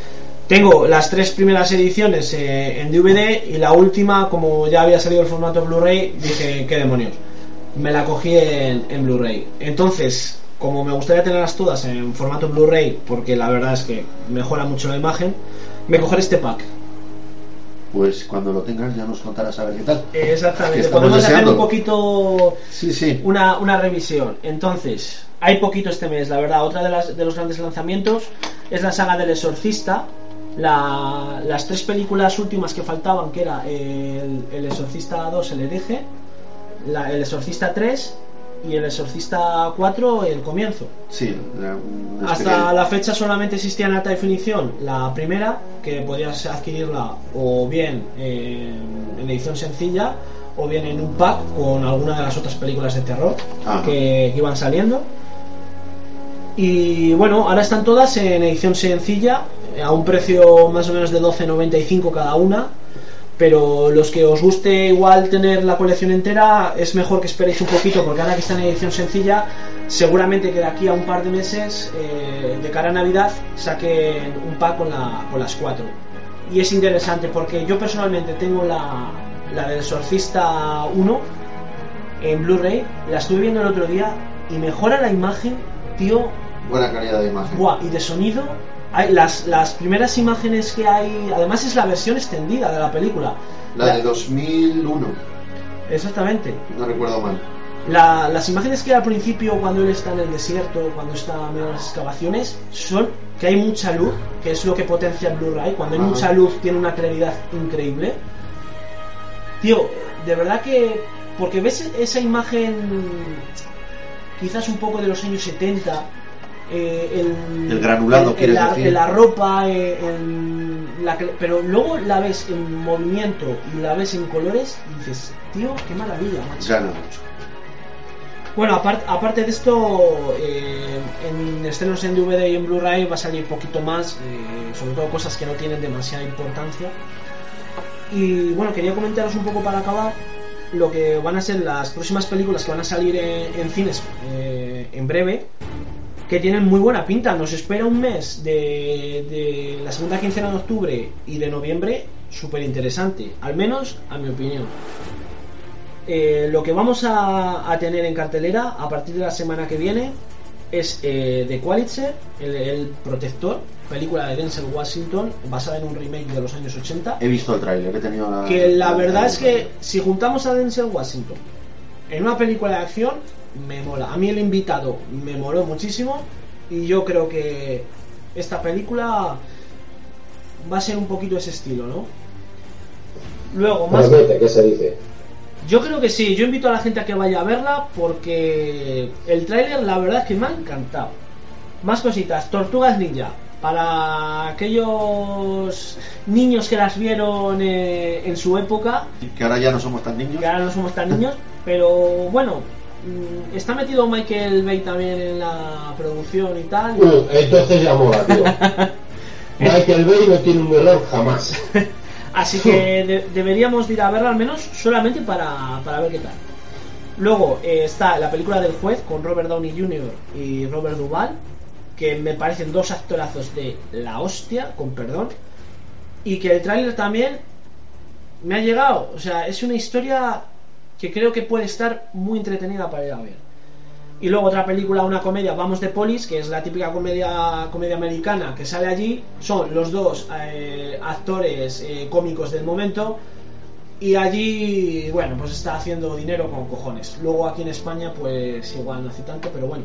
Tengo las tres primeras ediciones eh, en DVD y la última, como ya había salido el formato Blu-ray, dije, ¿qué demonios? Me la cogí en, en Blu-ray. Entonces, como me gustaría tenerlas todas en formato Blu-ray, porque la verdad es que mejora mucho la imagen, me cogeré este pack. Pues cuando lo tengas ya nos contarás a ver qué tal. Eh, Exactamente, podemos hacer un poquito Sí, sí. una, una revisión. Entonces, hay poquito este mes, la verdad. Otra de, las, de los grandes lanzamientos es la saga del Exorcista. La- las tres películas últimas que faltaban, que era el, el Exorcista 2, el hereje, la- el Exorcista 3 y el Exorcista 4, el comienzo. Sí, la- Hasta la fecha solamente existía en alta definición la primera, que podías adquirirla o bien en, en edición sencilla o bien en un pack con alguna de las otras películas de terror que iban saliendo. Y bueno, ahora están todas en edición sencilla, a un precio más o menos de 12.95 cada una. Pero los que os guste igual tener la colección entera, es mejor que esperéis un poquito, porque ahora que está en edición sencilla, seguramente que de aquí a un par de meses, eh, de cara a Navidad, saquen un pack con, la- con las cuatro. Y es interesante porque yo personalmente tengo la, la del Exorcista 1 en Blu-ray, la estuve viendo el otro día y mejora la imagen, tío, Buena calidad de imagen. Buah, y de sonido. Hay las, las primeras imágenes que hay. Además, es la versión extendida de la película. La de 2001, Exactamente. no recuerdo mal. La- las imágenes que hay al principio, cuando él está en el desierto, cuando está en las excavaciones, son que hay mucha luz, que es lo que potencia el Blu-ray. Cuando hay Ajá. mucha luz, tiene una claridad increíble. Tío, de verdad que. Porque ves esa imagen, quizás un poco de los años 70. Eh, el, El granulado, quieres la, decir. la ropa, eh, la pero luego la ves en movimiento y la ves en colores y dices, tío, qué maravilla, macho. Gana mucho. Bueno, apart- aparte de esto, eh, en estrenos en DVD y en Blu-ray va a salir poquito más, eh, sobre todo cosas que no tienen demasiada importancia. Y bueno, quería comentaros un poco para acabar lo que van a ser las próximas películas que van a salir en, en cines eh, en breve, que tienen muy buena pinta. Nos espera un mes de, de la segunda quincena de octubre y de noviembre súper interesante, al menos a mi opinión. Eh, lo que vamos a, a tener en cartelera a partir de la semana que viene es eh, The Qualitzer, el, el Protector, película de Denzel Washington basada en un remake de los años 80. He visto el tráiler, he tenido la... Que la verdad es que si juntamos a Denzel Washington en una película de acción, me mola. A mí el invitado me moló muchísimo y yo creo que esta película va a ser un poquito ese estilo, ¿no? Luego, más, Promete, ¿qué se dice? yo creo que sí, yo invito a la gente a que vaya a verla porque el tráiler la verdad es que me ha encantado. Más cositas, Tortugas Ninja. Para aquellos niños que las vieron eh, en su época, Que ahora ya no somos tan niños. que ahora no somos tan niños, pero bueno, está metido Michael Bay también en la producción y tal. Mm, Entonces ya mola, tío. [laughs] Michael Bay no tiene un error jamás. [laughs] Así que de- deberíamos de ir a verla al menos solamente para, para ver qué tal. Luego eh, está la película del juez con Robert Downey Jr. y Robert Duvall, que me parecen dos actorazos de la hostia, con perdón. Y que el tráiler también me ha llegado. O sea, es una historia que creo que puede estar muy entretenida para ir a ver. Y luego otra película, una comedia, Vamos de Polis, que es la típica comedia, comedia americana que sale allí. Son los dos eh, actores eh, cómicos del momento. Y allí, bueno, pues está haciendo dinero con cojones. Luego aquí en España, pues igual no hace tanto, pero bueno.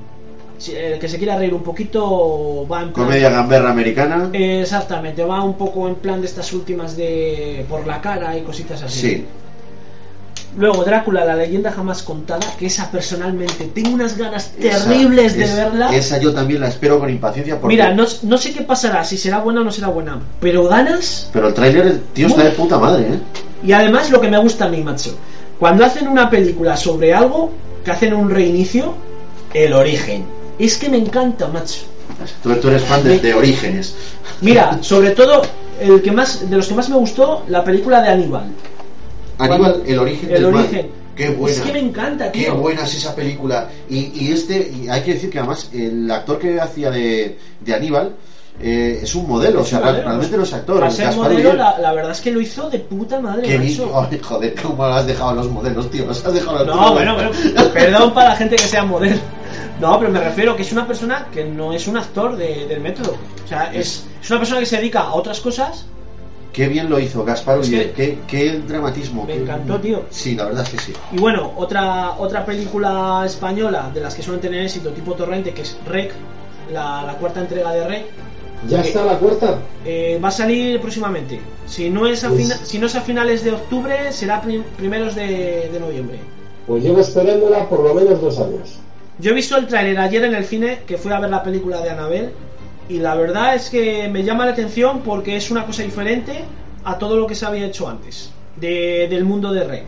Si, el que se quiera reír un poquito va en plan- Comedia gamberra americana. Exactamente, va un poco en plan de estas últimas de por la cara y cositas así. Sí. Luego Drácula, la leyenda jamás contada, que esa personalmente tengo unas ganas terribles de Esa- es- verla. Esa yo también la espero con impaciencia. Porque... Mira, no, no sé qué pasará, si será buena o no será buena, pero ganas. Pero el tráiler, tío, está de puta madre, ¿eh? Y además lo que me gusta a mí, macho, cuando hacen una película sobre algo, que hacen un reinicio, el origen. Es que me encanta, macho. Tú, tú eres fan de, de Orígenes. Mira, [laughs] sobre todo, el que más, de los que más me gustó, la película de Aníbal. Aníbal, el origen el del mal. origen. Qué buena. Es que me encanta, Qué tío. buena es esa película. Y, y este, y hay que decir que además el actor que hacía de, de Aníbal eh, es un modelo, o Es sea, un modelo, realmente pues, no es actor. Para ser modelo, la, la verdad es que lo hizo de puta madre, Qué bien- Ay, joder, cómo has dejado a los modelos, tío. Los has dejado a los No, bueno, bueno, perdón para la gente que sea modelo. No, pero me refiero que es una persona que no es un actor de- del método. O sea, es, es una persona que se dedica a otras cosas. Qué bien lo hizo Gaspar Ullier. Qué, qué dramatismo. Me qué- encantó, tío. Sí, la verdad es que sí. Y bueno, otra, otra película española de las que suelen tener éxito, tipo Torrente, que es Rec, la, la cuarta entrega de Rec, ¿Ya está la cuarta? eh, va a salir próximamente. Si no es a, Pues- fina- si no es a finales de octubre, será prim- primeros de, de noviembre. Pues llevo esperándola por lo menos dos años. Yo he visto el tráiler ayer en el cine, que fui a ver la película de Anabel, y la verdad es que me llama la atención porque es una cosa diferente a todo lo que se había hecho antes de- del mundo de Rey.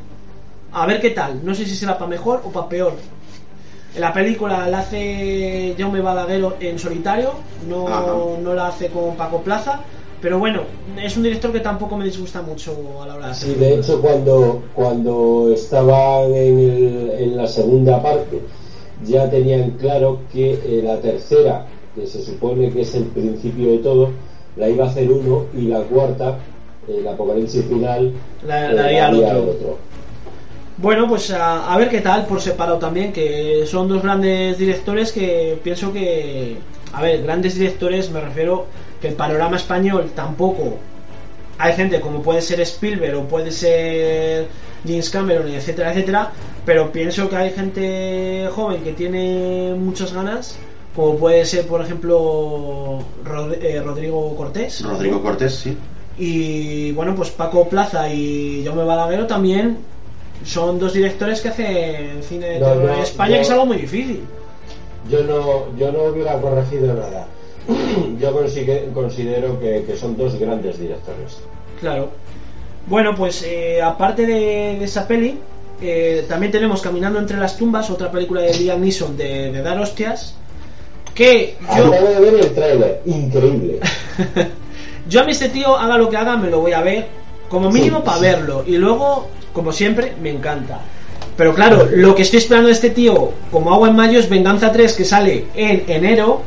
A ver qué tal, no sé si será para mejor o para peor. La película la hace Jaume Balaguer en solitario, no, no la hace con Paco Plaza, pero bueno, es un director que tampoco me disgusta mucho a la hora de hacer. Sí, de hecho, cuando, cuando estaban en, el- en la segunda parte, ya tenían claro que eh, la tercera, que se supone que es el principio de todo, la iba a hacer uno y la cuarta, el apocalipsis final, La- eh, la haría el haría otro. Bueno, pues a, a ver qué tal por separado también, que son dos grandes directores que pienso que, a ver, grandes directores me refiero que el panorama español tampoco hay gente como puede ser Spielberg o puede ser James Cameron, etcétera, etcétera, pero pienso que hay gente joven que tiene muchas ganas, como puede ser, por ejemplo, Rod- eh, Rodrigo Cortés. Rodrigo Cortés, sí. Y bueno, pues Paco Plaza y Jaume Balaguer también son dos directores que hacen cine de No, terror no, en España, que es algo muy difícil. Yo no, yo no hubiera corregido nada. [clears throat] Yo consigue- considero que, que son dos grandes directores. Claro. Bueno, pues eh, aparte de, de esa peli, eh, también tenemos Caminando entre las tumbas, otra película de Liam Neeson de, de dar hostias, que yo, Acabo de ver el tráiler, increíble. [laughs] yo a mí este tío, haga lo que haga, me lo voy a ver, como mínimo Sí, para sí. verlo, y luego, como siempre, me encanta. Pero claro, lo que estoy esperando de este tío, como agua en mayo, es Venganza 3, que sale en enero,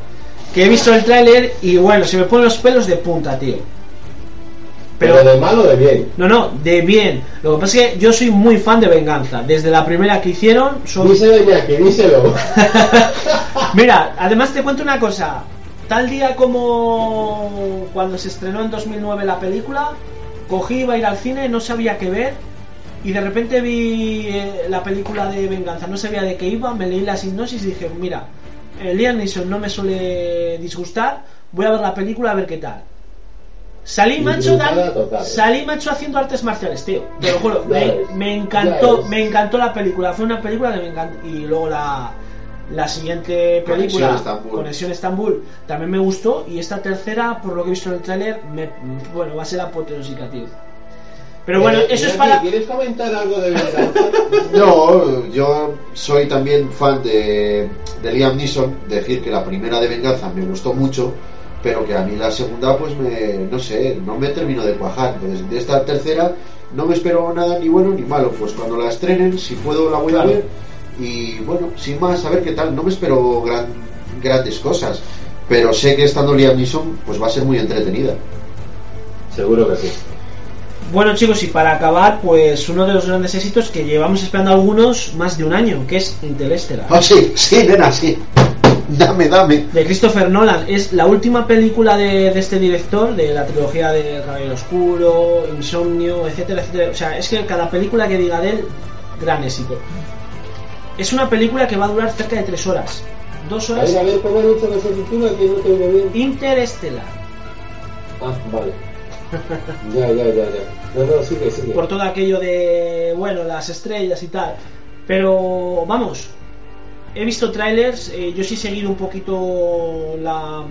que he visto el tráiler y bueno, se me ponen los pelos de punta, tío. Pero, de mal o de bien. No, no, de bien. Lo que pasa es que yo soy muy fan de Venganza. Desde la primera que hicieron, soy... Díselo, Iñaki, díselo. [laughs] Mira, además te cuento una cosa. Tal día como cuando se estrenó en 2009 la película, cogí, iba a ir al cine, no sabía qué ver. Y de repente vi eh, la película de Venganza, no sabía de qué iba, me leí la sinopsis y dije, mira, eh, Liam Neeson no me suele disgustar, voy a ver la película a ver qué tal. Salí macho, dan- salí macho haciendo artes marciales, tío. Te lo juro, [laughs] Ya me, encantó, me encantó la película. Fue una película que me encantó. Y luego la, la siguiente película, Conexión Estambul. Conexión Estambul, también me gustó. Y esta tercera, por lo que he visto en el tráiler, me, bueno, va a ser apoteósica, tío. Pero bueno, Eh, eso es para. ¿Quieres comentar algo de venganza? [laughs] No, yo soy también fan de, de Liam Neeson. Decir que la primera de Venganza me gustó mucho, pero que a mí la segunda, pues me, no sé, no me terminó de cuajar. Entonces, de esta tercera no me espero nada ni bueno ni malo. Pues cuando la estrenen, si puedo, la voy Claro. a ver. Y bueno, sin más, a ver qué tal. No me espero gran, grandes cosas, pero sé que estando Liam Neeson, pues va a ser muy entretenida. Seguro que sí. Bueno chicos, y para acabar, pues uno de los grandes éxitos que llevamos esperando algunos más de un año, que es Interstellar. Oh, sí, sí, nena, sí. [laughs] Dame, dame. De Christopher Nolan. Es la última película de, de este director, de la trilogía de Caballero Oscuro, Insomnio, etcétera, etcétera. O sea, es que cada película que diga de él, gran éxito. Es una película que va a durar cerca de tres horas. Dos A horas. ver, a ver, ¿cómo has dicho que se titula? Que no te oigo bien. Interestelar. Ah, vale. Ya, ya, ya, ya. No, no, sigue, sigue. por todo aquello de, bueno, las estrellas y tal. Pero, vamos, he visto trailers, eh, yo sí he seguido un poquito la,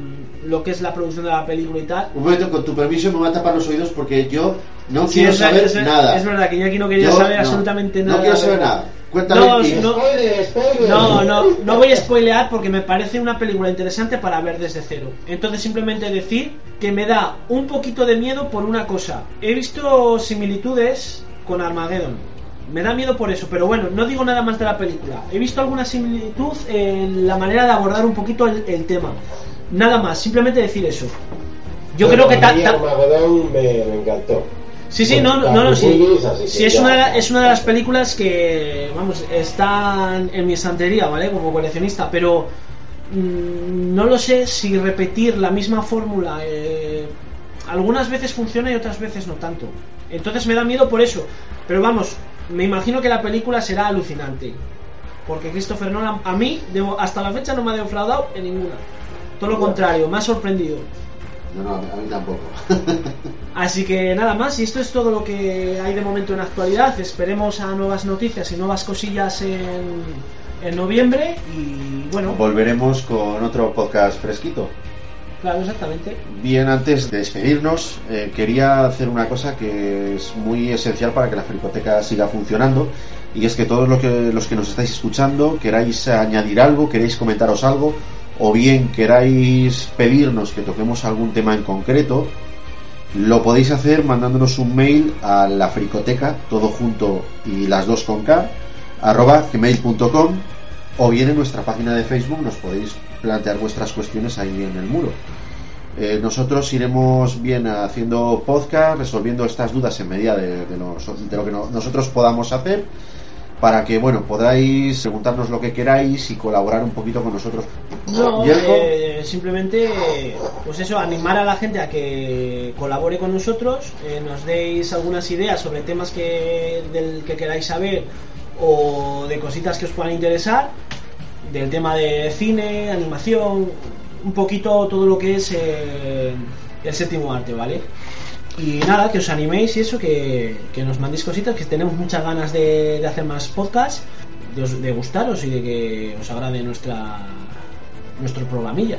lo que es la producción de la película y tal. Un momento, con tu permiso me voy a tapar los oídos porque yo no Sí, quiero es, saber es nada. es verdad que yo aquí no quería Yo saber no, absolutamente no nada. quiero saber nada. Cuéntame. No, no. Spoiler, spoiler. No, no, no voy a spoilear porque me parece una película interesante para ver desde cero. Entonces simplemente decir que me da un poquito de miedo por una cosa. He visto similitudes con Armageddon. Me da miedo por eso, pero bueno, no digo nada más de la película. He visto alguna similitud en la manera de abordar un poquito el, el tema. Nada más, simplemente decir eso. Yo creo que a ta- me, me encantó. Sí, sí, no, no, no, Bruce sí. Sí, es una, es una de las películas que, vamos, están en mi estantería, ¿vale? Como coleccionista, pero mm, no lo sé si repetir la misma fórmula. eh, algunas veces funciona y otras veces no tanto. Entonces me da miedo por eso. Pero vamos, me imagino que la película será alucinante. Porque Christopher Nolan, a mí, debo- hasta la fecha no me ha defraudado en ninguna. Todo lo contrario, me ha sorprendido. No, no, a mí- a mí tampoco. [laughs] Así que nada más, y esto es todo lo que hay de momento en actualidad. Esperemos a nuevas noticias y nuevas cosillas en, en noviembre. Y bueno, Volveremos con otro podcast fresquito. Claro, exactamente. Bien, antes de despedirnos, eh, quería hacer una cosa que es muy esencial para que la fricoteca siga funcionando. Y es que todos los que, los que nos estáis escuchando queráis añadir algo, queréis comentaros algo, o bien queráis pedirnos que toquemos algún tema en concreto, lo podéis hacer mandándonos un mail a la fricoteca, todo junto y las dos con K, arroba gmail.com, o bien en nuestra página de Facebook nos podéis plantear vuestras cuestiones ahí en el muro. Eh, nosotros iremos bien haciendo podcast, resolviendo estas dudas en medida de, de nos- de lo que no- nosotros podamos hacer, para que, bueno, podáis preguntarnos lo que queráis y colaborar un poquito con nosotros. No, eh, simplemente, pues eso, animar a la gente a que colabore con nosotros, eh, nos deis algunas ideas sobre temas que, del que queráis saber o de cositas que os puedan interesar, del tema de cine, animación, un poquito todo lo que es eh, el séptimo arte, ¿vale? Y nada, que os animéis y eso, que, que nos mandéis cositas, que tenemos muchas ganas de, de hacer más podcasts, de, de gustaros y de que os agrade nuestra nuestro programilla.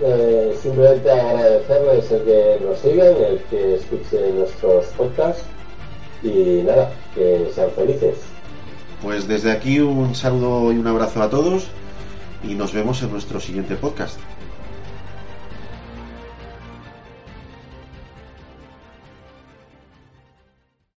Eh, simplemente agradecerles el que nos sigan, el que escuchen nuestros podcasts y nada, que sean felices. Pues desde aquí un saludo y un abrazo a todos y nos vemos en nuestro siguiente podcast.